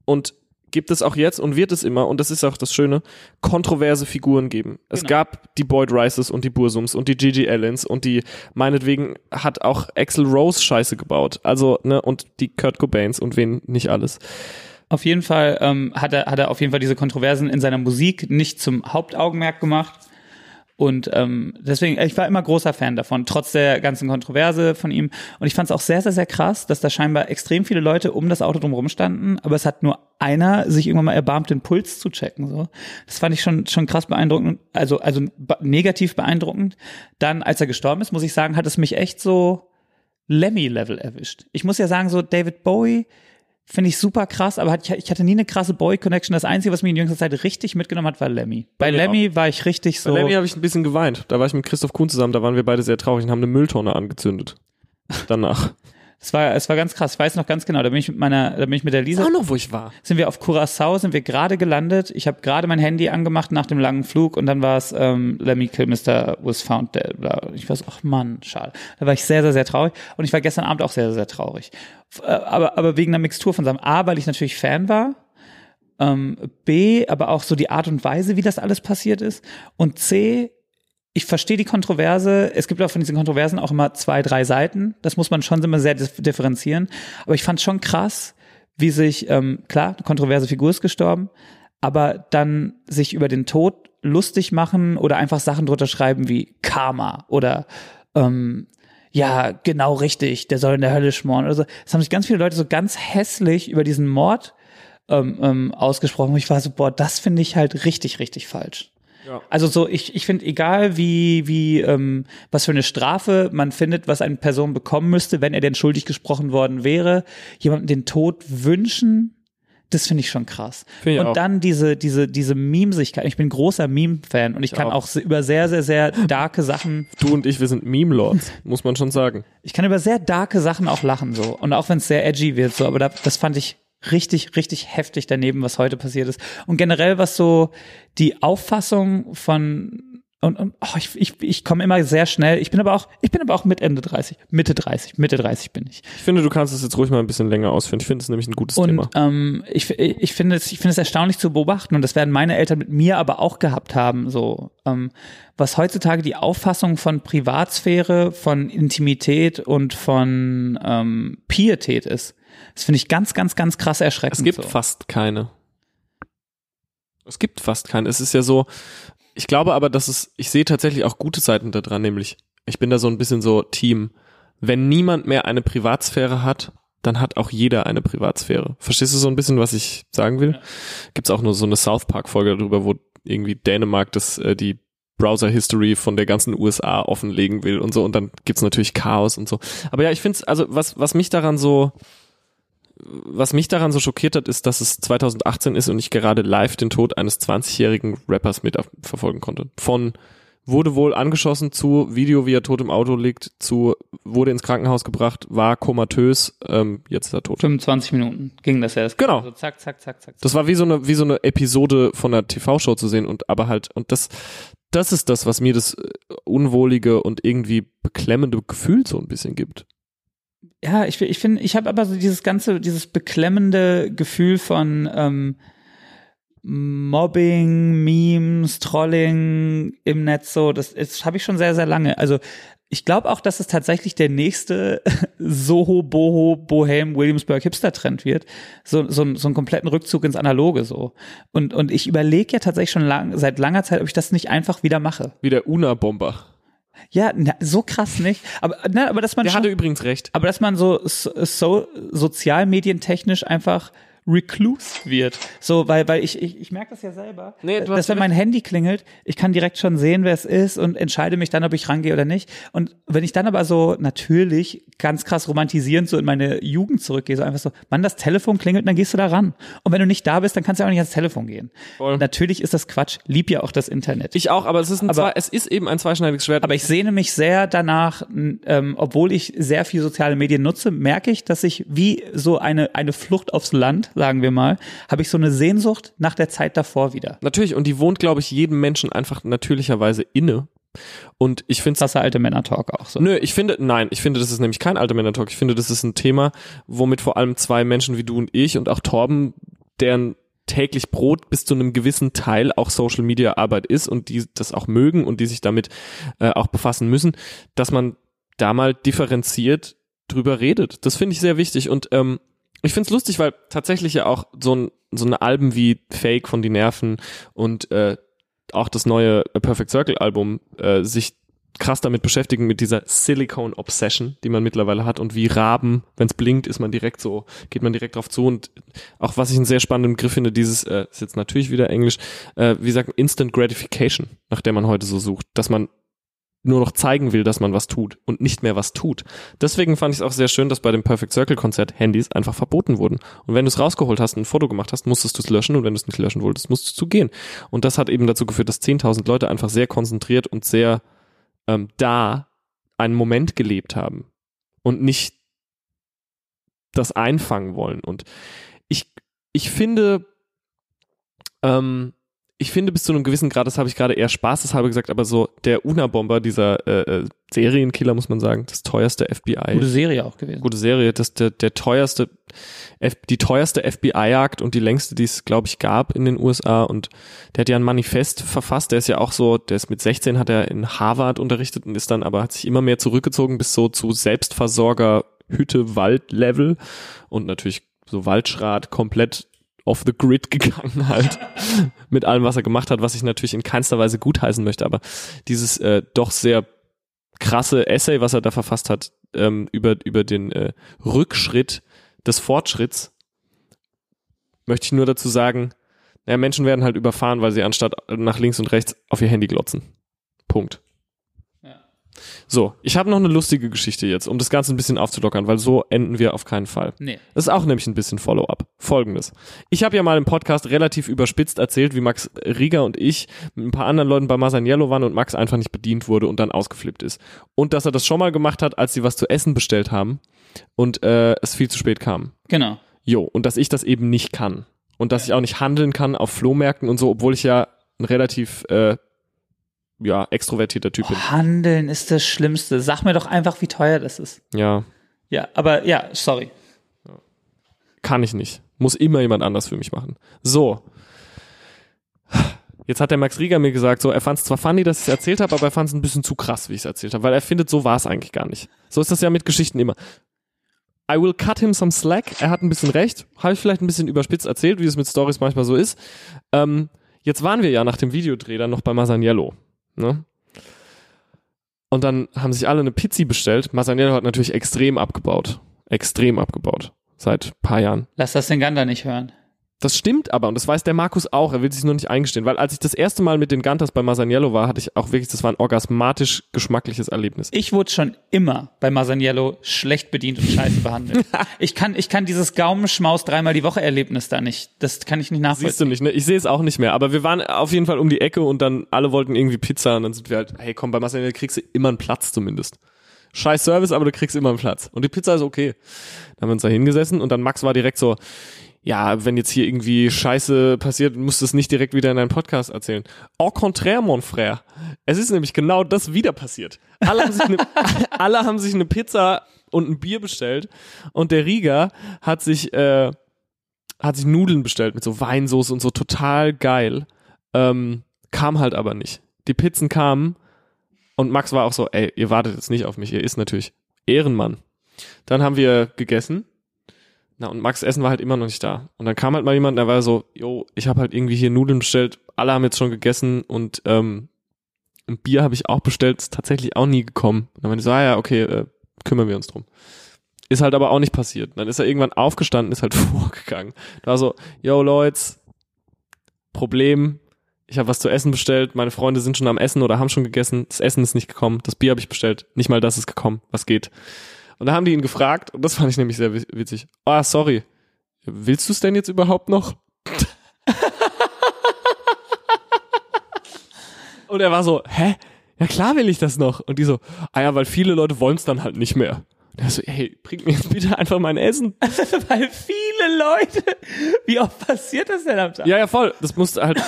und gibt es auch jetzt und wird es immer, und das ist auch das Schöne, kontroverse Figuren geben. Es Genau. gab die Boyd Rices und die Bursums und die Gigi Allens und die, meinetwegen hat auch Axel Rose Scheiße gebaut. Also, ne, und die Kurt Cobains und wen nicht alles. Auf jeden Fall ähm, hat, er, hat er auf jeden Fall diese Kontroversen in seiner Musik nicht zum Hauptaugenmerk gemacht. Und ähm, deswegen, ich war immer großer Fan davon, trotz der ganzen Kontroverse von ihm. Und ich fand es auch sehr, sehr, sehr krass, dass da scheinbar extrem viele Leute um das Auto drumherum standen, aber es hat nur einer sich irgendwann mal erbarmt, den Puls zu checken. So, das fand ich schon schon krass beeindruckend, also also negativ beeindruckend. Dann, als er gestorben ist, muss ich sagen, hat es mich echt so Lemmy-Level erwischt. Ich muss ja sagen, so David Bowie Finde ich super krass, aber ich hatte nie eine krasse Boy-Connection. Das Einzige, was mich in jüngster Zeit richtig mitgenommen hat, war Lemmy. Bei, Bei Lemmy war ich richtig so. Bei Lemmy habe ich ein bisschen geweint. Da war ich mit Christoph Kuhn zusammen, da waren wir beide sehr traurig und haben eine Mülltonne angezündet. Danach. Es war, es war ganz krass. Ich weiß noch ganz genau. Da bin ich mit meiner, da bin ich mit der Lisa. Auch noch, wo ich war. Sind wir auf Curacao, sind wir gerade gelandet. Ich habe gerade mein Handy angemacht nach dem langen Flug und dann war es ähm, Lemmy Kilmister was found dead. Ich weiß, ach Mann, schade. Da war ich sehr, sehr, sehr traurig und ich war gestern Abend auch sehr, sehr, sehr traurig. Äh, aber, aber wegen einer Mixtur von seinem A, weil ich natürlich Fan war. Ähm, B, aber auch so die Art und Weise, wie das alles passiert ist. Und C, ich verstehe die Kontroverse. Es gibt auch von diesen Kontroversen auch immer zwei, drei Seiten. Das muss man schon immer sehr differenzieren. Aber ich fand schon krass, wie sich, ähm, klar, eine kontroverse Figur ist gestorben, aber dann sich über den Tod lustig machen oder einfach Sachen drunter schreiben wie Karma oder ähm, ja, genau richtig, der soll in der Hölle schmoren oder so. Es haben sich ganz viele Leute so ganz hässlich über diesen Mord ähm, ähm, ausgesprochen. Und ich war so, boah, das finde ich halt richtig, richtig falsch. Ja. Also so, ich, ich finde, egal wie, wie, ähm, was für eine Strafe man findet, was eine Person bekommen müsste, wenn er denn schuldig gesprochen worden wäre, jemandem den Tod wünschen, das finde ich schon krass. Find und auch. dann diese, diese, diese Memesigkeit. Ich bin großer Meme-Fan und ich, ich kann auch. auch. über sehr, sehr, sehr darke Sachen. Du und ich, wir sind Meme-Lords, muss man schon sagen. Ich kann über sehr darke Sachen auch lachen, so. Und auch wenn es sehr edgy wird, so. Aber da, das fand ich richtig, richtig heftig daneben, was heute passiert ist. Und generell, was so die Auffassung von und, und oh, ich, ich, ich komme immer sehr schnell. Ich bin aber auch, ich bin aber auch mit Ende 30, Mitte 30, Mitte 30 bin ich. Ich finde, du kannst es jetzt ruhig mal ein bisschen länger ausführen. Ich finde es nämlich ein gutes und, Thema. Ähm, ich, ich finde es, ich finde es erstaunlich zu beobachten und das werden meine Eltern mit mir aber auch gehabt haben. So, ähm, was heutzutage die Auffassung von Privatsphäre, von Intimität und von ähm, Pietät ist. Das finde ich ganz, ganz, ganz krass erschreckend. Es gibt so. fast keine. Es gibt fast keine. Es ist ja so, ich glaube aber, dass es, ich sehe tatsächlich auch gute Seiten da dran, nämlich, ich bin da so ein bisschen so Team. Wenn niemand mehr eine Privatsphäre hat, dann hat auch jeder eine Privatsphäre. Verstehst du so ein bisschen, was ich sagen will? Ja. Gibt's auch nur so eine South Park Folge darüber, wo irgendwie Dänemark das, äh, die Browser History von der ganzen USA offenlegen will und so und dann gibt's natürlich Chaos und so. Aber ja, ich finde also was, was mich daran so, was mich daran so schockiert hat, ist, dass es 2018 ist und ich gerade live den Tod eines 20-jährigen Rappers mitverfolgen konnte. Von wurde wohl angeschossen zu Video, wie er tot im Auto liegt, zu wurde ins Krankenhaus gebracht, war komatös, ähm, jetzt ist er tot. 25 Minuten ging das. Das genau. So zack, zack, zack, zack. Das war wie so eine wie so eine Episode von einer TV-Show zu sehen und aber halt und das das ist das, was mir das äh, unwohlige und irgendwie beklemmende Gefühl so ein bisschen gibt ja, ich, ich finde, ich habe aber so dieses ganze, dieses beklemmende Gefühl von ähm, Mobbing, Memes, Trolling im Netz so, das, das habe ich schon sehr, sehr lange. Also ich glaube auch, dass es tatsächlich der nächste Soho, Boho, Bohem, Williamsburg Hipster-Trend wird. So, so, so einen kompletten Rückzug ins Analoge so. Und, und ich überlege ja tatsächlich schon lang, seit langer Zeit, ob ich das nicht einfach wieder mache. Wie der Una-Bomber. Ja, na, so krass nicht. Aber, na, aber dass man Der schon, hatte übrigens recht. Aber dass man so, so, so sozialmedientechnisch einfach recluse wird. So, weil, weil ich, ich, ich merke das ja selber, nee, dass wenn mein Handy klingelt, ich kann direkt schon sehen, wer es ist und entscheide mich dann, ob ich rangehe oder nicht. Und wenn ich dann aber so natürlich ganz krass romantisierend so in meine Jugend zurückgehe, so einfach so, Mann, das Telefon klingelt, dann gehst du da ran. Und wenn du nicht da bist, dann kannst du auch nicht ans Telefon gehen. Voll. Natürlich ist das Quatsch, lieb ja auch das Internet. Ich auch, aber es ist ein aber, zwei, es ist eben ein zweischneidiges Schwert. Aber ich sehne mich sehr danach, ähm, obwohl ich sehr viel soziale Medien nutze, merke ich, dass ich wie so eine, eine Flucht aufs Land sagen wir mal, habe ich so eine Sehnsucht nach der Zeit davor wieder. Natürlich, und die wohnt, glaube ich, jedem Menschen einfach natürlicherweise inne. Und ich finde das alte Männer-Talk auch so. Nö, ich finde, nein, ich finde, das ist nämlich kein alter Männer-Talk. Ich finde, das ist ein Thema, womit vor allem zwei Menschen wie du und ich und auch Torben, deren täglich Brot bis zu einem gewissen Teil auch Social Media Arbeit ist und die das auch mögen und die sich damit äh, auch befassen müssen, dass man da mal differenziert drüber redet. Das finde ich sehr wichtig und ähm, ich find's lustig, weil tatsächlich ja auch so ein so eine Alben wie Fake von die Nerven und äh, auch das neue Perfect Circle Album äh, sich krass damit beschäftigen mit dieser Silicone Obsession, die man mittlerweile hat und wie Raben, wenn's blinkt, ist man direkt so, geht man direkt drauf zu und auch was ich einen sehr spannenden Begriff finde, dieses äh, ist jetzt natürlich wieder Englisch, äh, wie sagt man, Instant Gratification, nach der man heute so sucht, dass man nur noch zeigen will, dass man was tut und nicht mehr was tut. Deswegen fand ich es auch sehr schön, dass bei dem Perfect Circle Konzert Handys einfach verboten wurden. Und wenn du es rausgeholt hast, und ein Foto gemacht hast, musstest du es löschen und wenn du es nicht löschen wolltest, musstest du gehen. Und das hat eben dazu geführt, dass 10.000 Leute einfach sehr konzentriert und sehr ähm, da einen Moment gelebt haben und nicht das einfangen wollen. Und ich, ich finde, ähm, ich finde bis zu einem gewissen Grad, das habe ich gerade eher spaßeshalber gesagt, aber so der Una-Bomber, dieser äh, äh, Serienkiller, muss man sagen, das teuerste FBI. Gute Serie auch gewesen. Gute Serie, das der, der teuerste, F, die teuerste FBI-Jagd und die längste, die es, glaube ich, gab in den USA. Und der hat ja ein Manifest verfasst, der ist ja auch so, der ist mit 16 hat er in Harvard unterrichtet und ist dann aber, hat sich immer mehr zurückgezogen bis so zu Selbstversorger Hütte Wald Level und natürlich so Waldschrat komplett off the grid gegangen halt mit allem, was er gemacht hat, was ich natürlich in keinster Weise gutheißen möchte, aber dieses äh, doch sehr krasse Essay, was er da verfasst hat, ähm, über, über den äh, Rückschritt des Fortschritts, möchte ich nur dazu sagen, naja, Menschen werden halt überfahren, weil sie anstatt nach links und rechts auf ihr Handy glotzen. Punkt. Ja. So, ich habe noch eine lustige Geschichte jetzt, um das Ganze ein bisschen aufzulockern, weil so enden wir auf keinen Fall. Nee. Das ist auch nämlich ein bisschen Follow-up. Folgendes. Ich habe ja mal im Podcast relativ überspitzt erzählt, wie Max Rieger und ich mit ein paar anderen Leuten bei Masaniello waren und Max einfach nicht bedient wurde und dann ausgeflippt ist. Und dass er das schon mal gemacht hat, als sie was zu essen bestellt haben und äh, es viel zu spät kam. Genau. Jo, und dass ich das eben nicht kann. Und dass ich auch nicht handeln kann auf Flohmärkten und so, obwohl ich ja ein relativ äh, ja, extrovertierter Typ bin. Handeln ist das Schlimmste. Sag mir doch einfach, wie teuer das ist. Ja, Ja, aber ja, sorry. kann ich nicht. Muss immer jemand anders für mich machen. So. Jetzt hat der Max Rieger mir gesagt, so, er fand es zwar funny, dass ich es erzählt habe, aber er fand es ein bisschen zu krass, wie ich es erzählt habe, weil er findet, so war es eigentlich gar nicht. So ist das ja mit Geschichten immer. I will cut him some slack. Er hat ein bisschen recht. Habe ich vielleicht ein bisschen überspitzt erzählt, wie es mit Stories manchmal so ist. Ähm, jetzt waren wir ja nach dem Videodreh dann noch bei Masaniello. Ne? Und dann haben sich alle eine Pizzi bestellt. Masaniello hat natürlich extrem abgebaut. Extrem abgebaut. Seit paar Jahren. Lass das den Gander nicht hören. Das stimmt aber und das weiß der Markus auch, er will sich nur nicht eingestehen, weil als ich das erste Mal mit den Gantas bei Masaniello war, hatte ich auch wirklich, das war ein orgasmatisch geschmackliches Erlebnis. Ich wurde schon immer bei Masaniello schlecht bedient und scheiße behandelt. ich kann, ich kann dieses Gaumenschmaus dreimal die Woche Erlebnis da nicht. Das kann ich nicht Siehst du nachvollziehen. nicht, ne? Ich sehe es auch nicht mehr, aber wir waren auf jeden Fall um die Ecke und dann alle wollten irgendwie Pizza und dann sind wir halt, hey komm, bei Masaniello kriegst du immer einen Platz zumindest. Scheiß Service, aber du kriegst immer einen Platz. Und die Pizza ist okay. Dann haben wir uns da hingesessen und dann Max war direkt so, ja, wenn jetzt hier irgendwie Scheiße passiert, musst du es nicht direkt wieder in deinen Podcast erzählen. Au contraire, mon frère. Es ist nämlich genau das wieder passiert. Alle haben sich eine, alle haben sich eine Pizza und ein Bier bestellt und der Rieger hat sich, äh, hat sich Nudeln bestellt mit so Weinsoße und so total geil. Ähm, kam halt aber nicht. Die Pizzen kamen und Max war auch so, ey, ihr wartet jetzt nicht auf mich, ihr isst natürlich. Ehrenmann. Dann haben wir gegessen. Na, und Max Essen war halt immer noch nicht da. Und dann kam halt mal jemand, der war so, yo, ich habe halt irgendwie hier Nudeln bestellt, alle haben jetzt schon gegessen und ähm, ein Bier habe ich auch bestellt, ist tatsächlich auch nie gekommen. Und dann meinte ich so, ah ja, okay, äh, kümmern wir uns drum. Ist halt aber auch nicht passiert. Dann ist er irgendwann aufgestanden, ist halt vorgegangen. Da war so, yo Leute, Problem, ich habe was zu essen bestellt, meine Freunde sind schon am Essen oder haben schon gegessen, das Essen ist nicht gekommen, das Bier habe ich bestellt, nicht mal das ist gekommen, was geht? Und da haben die ihn gefragt, und das fand ich nämlich sehr wi- witzig. Ah, sorry, willst du es denn jetzt überhaupt noch? und er war so, hä? Ja klar will ich das noch. Und die so, ah ja, weil viele Leute wollen es dann halt nicht mehr. Und er so, hey, bring mir jetzt bitte einfach mein Essen. Weil viele Leute, wie oft passiert das denn am Tag? Ja, ja, voll. Das musste halt,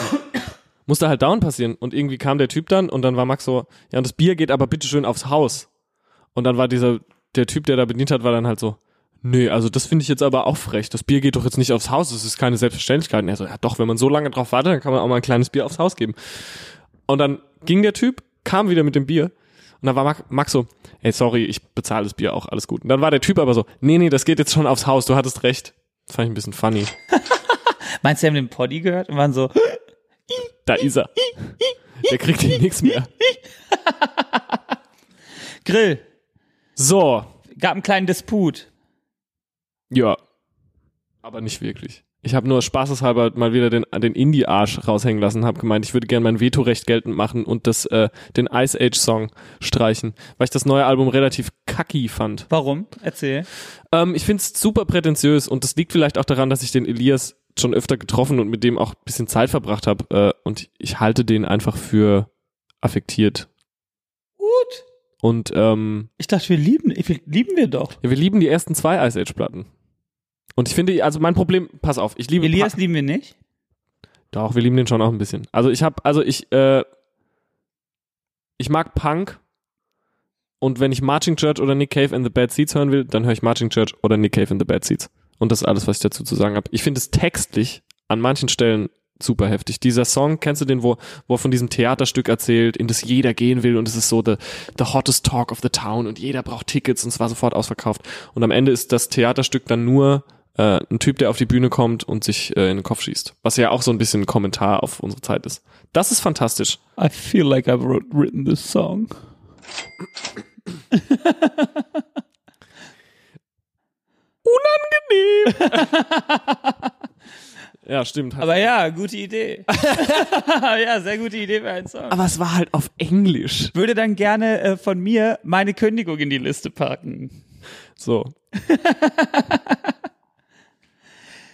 musste halt down passieren. Und irgendwie kam der Typ dann und dann war Max so, ja, und das Bier geht aber bitte schön aufs Haus. Und dann war dieser, der Typ, der da bedient hat, war dann halt so, nee, also das finde ich jetzt aber auch frech. Das Bier geht doch jetzt nicht aufs Haus, das ist keine Selbstverständlichkeit. Und er so, ja doch, wenn man so lange drauf wartet, dann kann man auch mal ein kleines Bier aufs Haus geben. Und dann ging der Typ, kam wieder mit dem Bier. Und dann war Max, Max so, ey, sorry, ich bezahle das Bier auch, alles gut. Und dann war der Typ aber so, nee, nee, das geht jetzt schon aufs Haus, du hattest recht. Das fand ich ein bisschen funny. Meinst du, die haben den Poddy gehört und waren so, Da ist er. Der kriegt hier nichts mehr. Grill, So. gab einen kleinen Disput. Ja. Aber nicht wirklich. Ich habe nur spaßeshalber mal wieder den, den Indie-Arsch raushängen lassen, habe gemeint, ich würde gerne mein Vetorecht geltend machen und das, äh, den Ice Age-Song streichen, weil ich das neue Album relativ kacki fand. Warum? Erzähl. Ähm, ich finde es super prätentiös und das liegt vielleicht auch daran, dass ich den Elias schon öfter getroffen und mit dem auch ein bisschen Zeit verbracht habe äh, und ich halte den einfach für affektiert. Gut. Und ähm, Ich dachte, wir lieben, wir lieben wir doch. ja, wir lieben die ersten zwei Ice Age-Platten. Und ich finde, also mein Problem, pass auf, ich liebe Elias lieben wir nicht. Doch, wir lieben den schon auch ein bisschen. Also ich habe, also ich, äh, ich mag Punk und wenn ich Marching Church oder Nick Cave and the Bad Seeds hören will, dann höre ich Marching Church oder Nick Cave and the Bad Seeds. Und das ist alles, was ich dazu zu sagen habe. Ich finde es textlich an manchen Stellen super heftig. Dieser Song, kennst du den, wo, wo er von diesem Theaterstück erzählt, in das jeder gehen will und es ist so the, the hottest talk of the town und jeder braucht Tickets und es war sofort ausverkauft. Und am Ende ist das Theaterstück dann nur äh, ein Typ, der auf die Bühne kommt und sich äh, in den Kopf schießt. Was ja auch so ein bisschen ein Kommentar auf unsere Zeit ist. Das ist fantastisch. I feel like I've wrote, written this song. Ja, stimmt. Aber ja, gute Idee. ja, sehr gute Idee für einen Song. Aber es war halt auf Englisch. Würde dann gerne äh, von mir meine Kündigung in die Liste packen. So.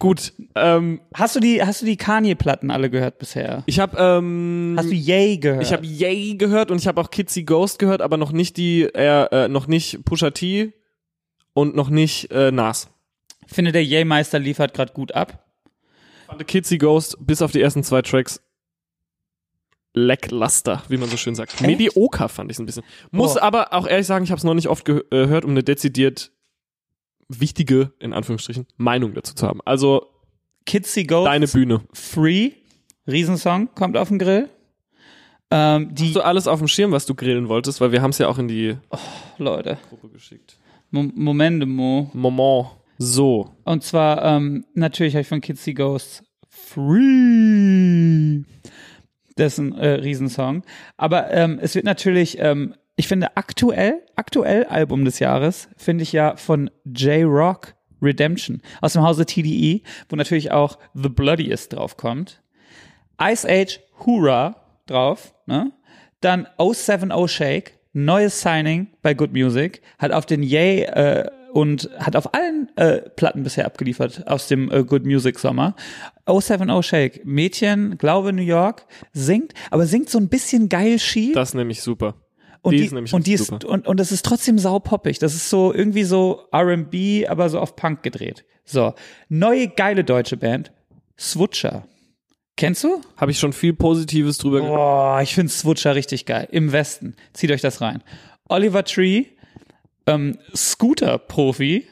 Gut. Ähm, Hast du die, hast du die Kanye-Platten alle gehört bisher? ich habe ähm, Hast du Yay gehört? ich habe Yay gehört und ich habe auch Kitsy Ghost gehört, aber noch nicht die, äh, äh, noch nicht Pusha T und noch nicht äh, Nas. Ich finde, der Yay-Meister liefert gerade gut ab. Fand Kitsy Ghost bis auf die ersten zwei Tracks lackluster, wie man so schön sagt. Medioker fand ich ein bisschen. Muss Boah. aber auch ehrlich sagen, ich habe es noch nicht oft äh, gehört, um eine dezidiert wichtige, in Anführungsstrichen, Meinung dazu zu haben. Also Kitsy Ghost deine Bühne. Free, Riesensong, kommt auf den Grill. Ähm, die, Hast du alles auf dem Schirm, was du grillen wolltest? Weil wir haben es ja auch in die Leute, Gruppe geschickt. Mo. Moment. So. Und zwar, ähm, natürlich habe ich von Kitsy Ghost Free. Das ist ein äh, Riesensong. Aber ähm, es wird natürlich, ähm, ich finde aktuell, aktuell Album des Jahres, finde ich ja von J-Rock Redemption aus dem Hause TDE, wo natürlich auch The Bloodiest draufkommt. Ice Age Hoorah drauf, ne? Dann 070 Shake, neues Signing bei Good Music, hat auf den Yay äh, und hat auf allen äh, Platten bisher abgeliefert aus dem äh, Good Music Sommer. 070 Shake, Mädchen, glaube New York, singt, aber singt so ein bisschen geil schief. Das ist nämlich super. Und die die, ist nämlich und die richtig ist, super. und, und das ist trotzdem saupoppig. Das ist so irgendwie so R&B, aber so auf Punk gedreht. So. Neue geile deutsche Band. Swutcher. Kennst du? Habe ich schon viel Positives drüber gehört. Boah, ich finde Swutcher richtig geil. Im Westen. Zieht euch das rein. Oliver Tree, ähm, Scooter-Profi,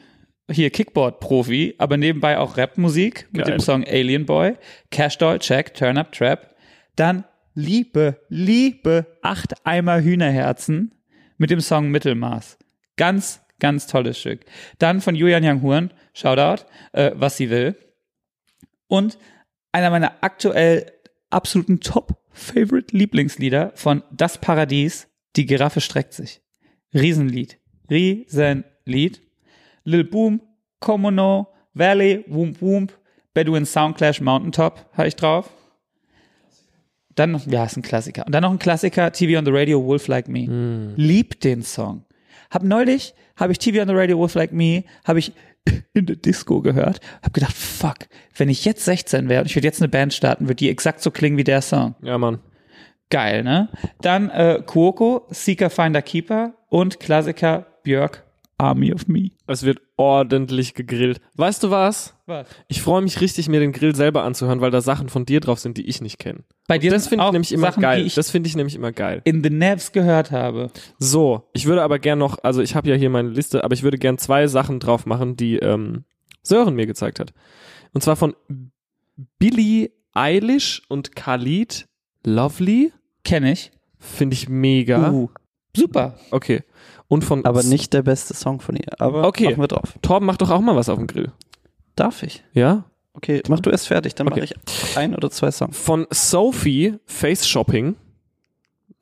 hier Kickboard-Profi, aber nebenbei auch Rapmusik mit dem Song Alien Boy, Cash Doll, Check, Turn Up Trap. Dann Liebe, Liebe, acht Eimer Hühnerherzen mit dem Song Mittelmaß. Ganz, ganz tolles Stück. Dann von Julian Young Huren, Shoutout, äh, was sie will. Und einer meiner aktuell absoluten Top-Favorite-Lieblingslieder von Das Paradies, Die Giraffe streckt sich. Riesenlied. Riesenlied. Lil Boom, Komono, Valley, Whoomp Whoomp, Bedouin Soundclash, Mountaintop habe ich drauf. Dann noch, ja, ist ein Klassiker. Und dann noch ein Klassiker, TV on the Radio, Wolf Like Me. Lieb den Song. Hab neulich, habe ich TV on the Radio, Wolf Like Me, habe ich in der Disco gehört, hab gedacht, fuck, wenn ich jetzt 16 wäre und ich würde jetzt eine Band starten, würde die exakt so klingen wie der Song. Ja, Mann. Geil, ne? Dann äh, Kuoko, Seeker Finder Keeper und Klassiker Björk, Army of Me. Es wird ordentlich gegrillt. Weißt du was? Was? Ich freue mich richtig, mir den Grill selber anzuhören, weil da Sachen von dir drauf sind, die ich nicht kenne. Bei dir Das finde ich nämlich immer Sachen, geil. Das finde ich nämlich immer geil. in The Nevs gehört habe. So, ich würde aber gern noch, also ich habe ja hier meine Liste, aber ich würde gern zwei Sachen drauf machen, die ähm, Sören mir gezeigt hat. Und zwar von Billie Eilish und Khalid Lovely. Kenne ich. Finde ich mega. Uh, super. Okay. Und von Aber nicht der beste Song von ihr. Aber Okay. machen wir drauf. Torben macht doch auch mal was auf dem Grill. Darf ich? Ja? Okay, mach du erst fertig, dann Okay. mache ich ein oder zwei Songs. Von Sophie, Face Shopping.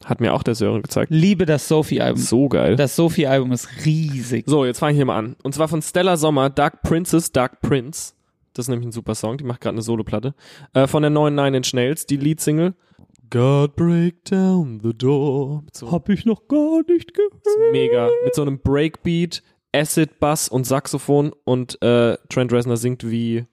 Hat mir auch der Sören gezeigt. Liebe das Sophie-Album. So geil. Das Sophie-Album ist riesig. So, jetzt fange ich hier mal an. Und zwar von Stella Sommer, Dark Princess, Dark Prince. Das ist nämlich ein super Song. Die macht gerade eine Soloplatte. Äh, von der neuen Nine Inch Nails, die Leadsingle. God break down the door. So, Hab ich noch gar nicht gehört. mega. Mit so einem Breakbeat, Acid, Bass und Saxophon. Und äh, Trent Reznor singt wie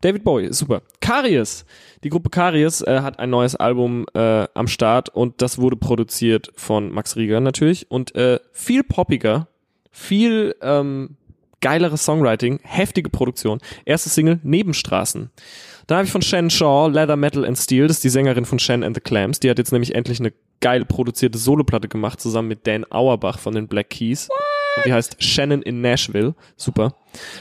David Bowie. Super. Karies. Die Gruppe Karies äh, hat ein neues Album äh, am Start und das wurde produziert von Max Rieger natürlich. Und äh, viel poppiger, viel ähm, geileres Songwriting, heftige Produktion. Erste Single, Nebenstraßen. Dann habe ich von Shannon Shaw, Leather, Metal and Steel, das ist die Sängerin von Shannon and the Clams. Die hat jetzt nämlich endlich eine geil produzierte Soloplatte gemacht, zusammen mit Dan Auerbach von den Black Keys. Und die heißt Shannon in Nashville. Super.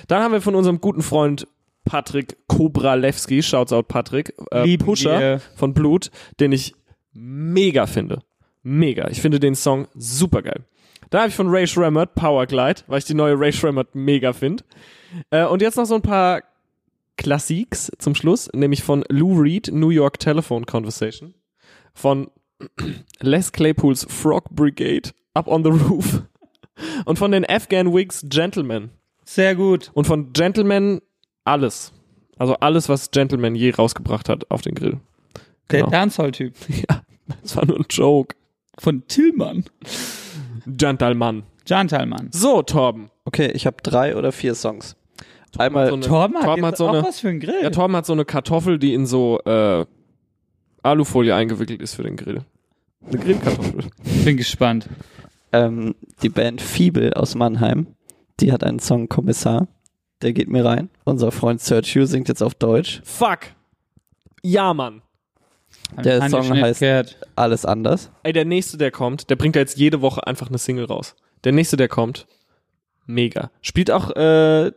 Dann haben wir von unserem guten Freund Patrick Kobralewski, shouts out Patrick, äh, Lieben Pusher wir. von Blut, den ich mega finde. Mega. Ich finde den Song super geil. Da habe ich von Ray Shremmerd Powerglide, weil ich die neue Ray Shremmerd mega finde. Äh, und jetzt noch so ein paar Classics zum Schluss, nämlich von Lou Reed, New York Telephone Conversation, von Les Claypools Frog Brigade, Up on the Roof und von den Afghan Wigs Gentlemen Sehr gut. und von Gentleman alles. Also alles, was Gentleman je rausgebracht hat auf den Grill. Der Genau. Dancehall-Typ. Ja, das war nur ein Joke. Von Tillmann. Gentleman. Jantalmann. So, Torben. Okay, ich habe drei oder vier Songs. Einmal so eine- Torben hat, Torben hat so auch eine- was für einen Grill. Ja, Torben hat so eine Kartoffel, die in so äh, Alufolie eingewickelt ist für den Grill. Eine Grillkartoffel. Bin gespannt. ähm, die Band Fiebel aus Mannheim. Die hat einen Song Kommissar. Der geht mir rein. Unser Freund Sergio singt jetzt auf Deutsch. Fuck. Ja, Mann. Der ich Song heißt- gehört. Alles anders. Ey, der nächste, der kommt, der bringt da jetzt jede Woche einfach eine Single raus. Der nächste, der kommt, mega. Spielt auch äh,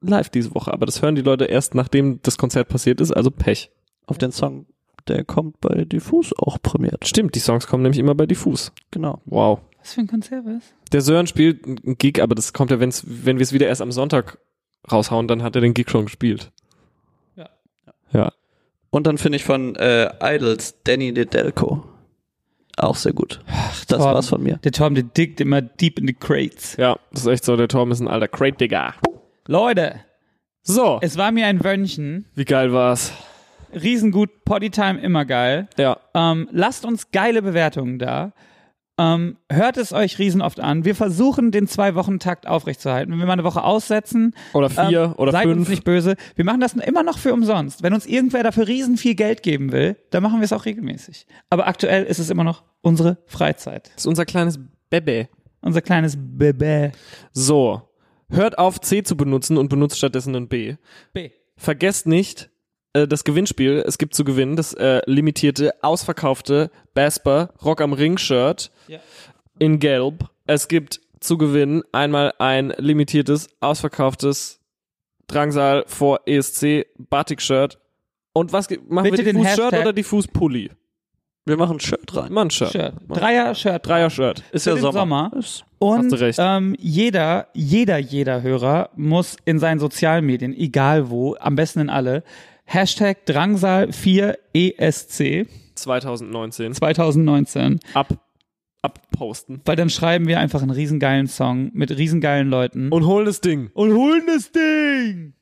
live diese Woche, aber das hören die Leute erst, nachdem das Konzert passiert ist, also Pech. Auf den Song, der kommt bei Diffus auch prämiert. Stimmt, die Songs kommen nämlich immer bei Diffus. Genau. Wow. Was für ein Konzert was? Der Sören spielt einen Gig, aber das kommt ja, wenn's, wenn wir es wieder erst am Sonntag raushauen, dann hat er den Gig schon gespielt. Ja. Ja. Und dann finde ich von äh, Idols Danny Nedelko. Auch sehr gut. das Torben. war's von mir. Der Torben, der dickt immer deep in the crates. Ja, das ist echt so, der Torben ist ein alter Crate-Digger. Leute, So, es war mir ein Wönnchen. wie geil war's? Riesengut, Poddytime immer geil. Ja. Ähm, lasst uns geile Bewertungen da. Ähm, hört es euch riesen oft an. Wir versuchen, den Zwei-Wochen-Takt aufrechtzuerhalten. Wenn wir mal eine Woche aussetzen, Oder vier ähm, oder seid fünf. uns nicht böse. Wir machen das immer noch für umsonst. Wenn uns irgendwer dafür riesen viel Geld geben will, dann machen wir es auch regelmäßig. Aber aktuell ist es immer noch unsere Freizeit. Das ist unser kleines Bebe. Unser kleines Bebä. So, hört auf C zu benutzen und benutzt stattdessen ein B. B. Vergesst nicht äh, das Gewinnspiel. Es gibt zu gewinnen das äh, limitierte, ausverkaufte Basper Rock am Ring Shirt Ja. in Gelb. Es gibt zu gewinnen einmal ein limitiertes, ausverkauftes Drangsal vor ESC Batik Shirt. Und was machen Bitte wir den diffus Shirt Hashtag- oder diffus Pulli? Wir machen ein Shirt rein. Mann Shirt. Shirt. Dreier-Shirt. Dreier Shirt. Ist Für ja den Sommer. Sommer. Ist- Und Hast du recht. Ähm, jeder, jeder, jeder Hörer muss in seinen Sozialmedien, egal wo, am besten in alle, Hashtag Drangsal4ESC 2019. 2019, Ab, abposten. weil dann schreiben wir einfach einen riesengeilen Song mit riesengeilen Leuten Und holen das Ding. und holen das Ding.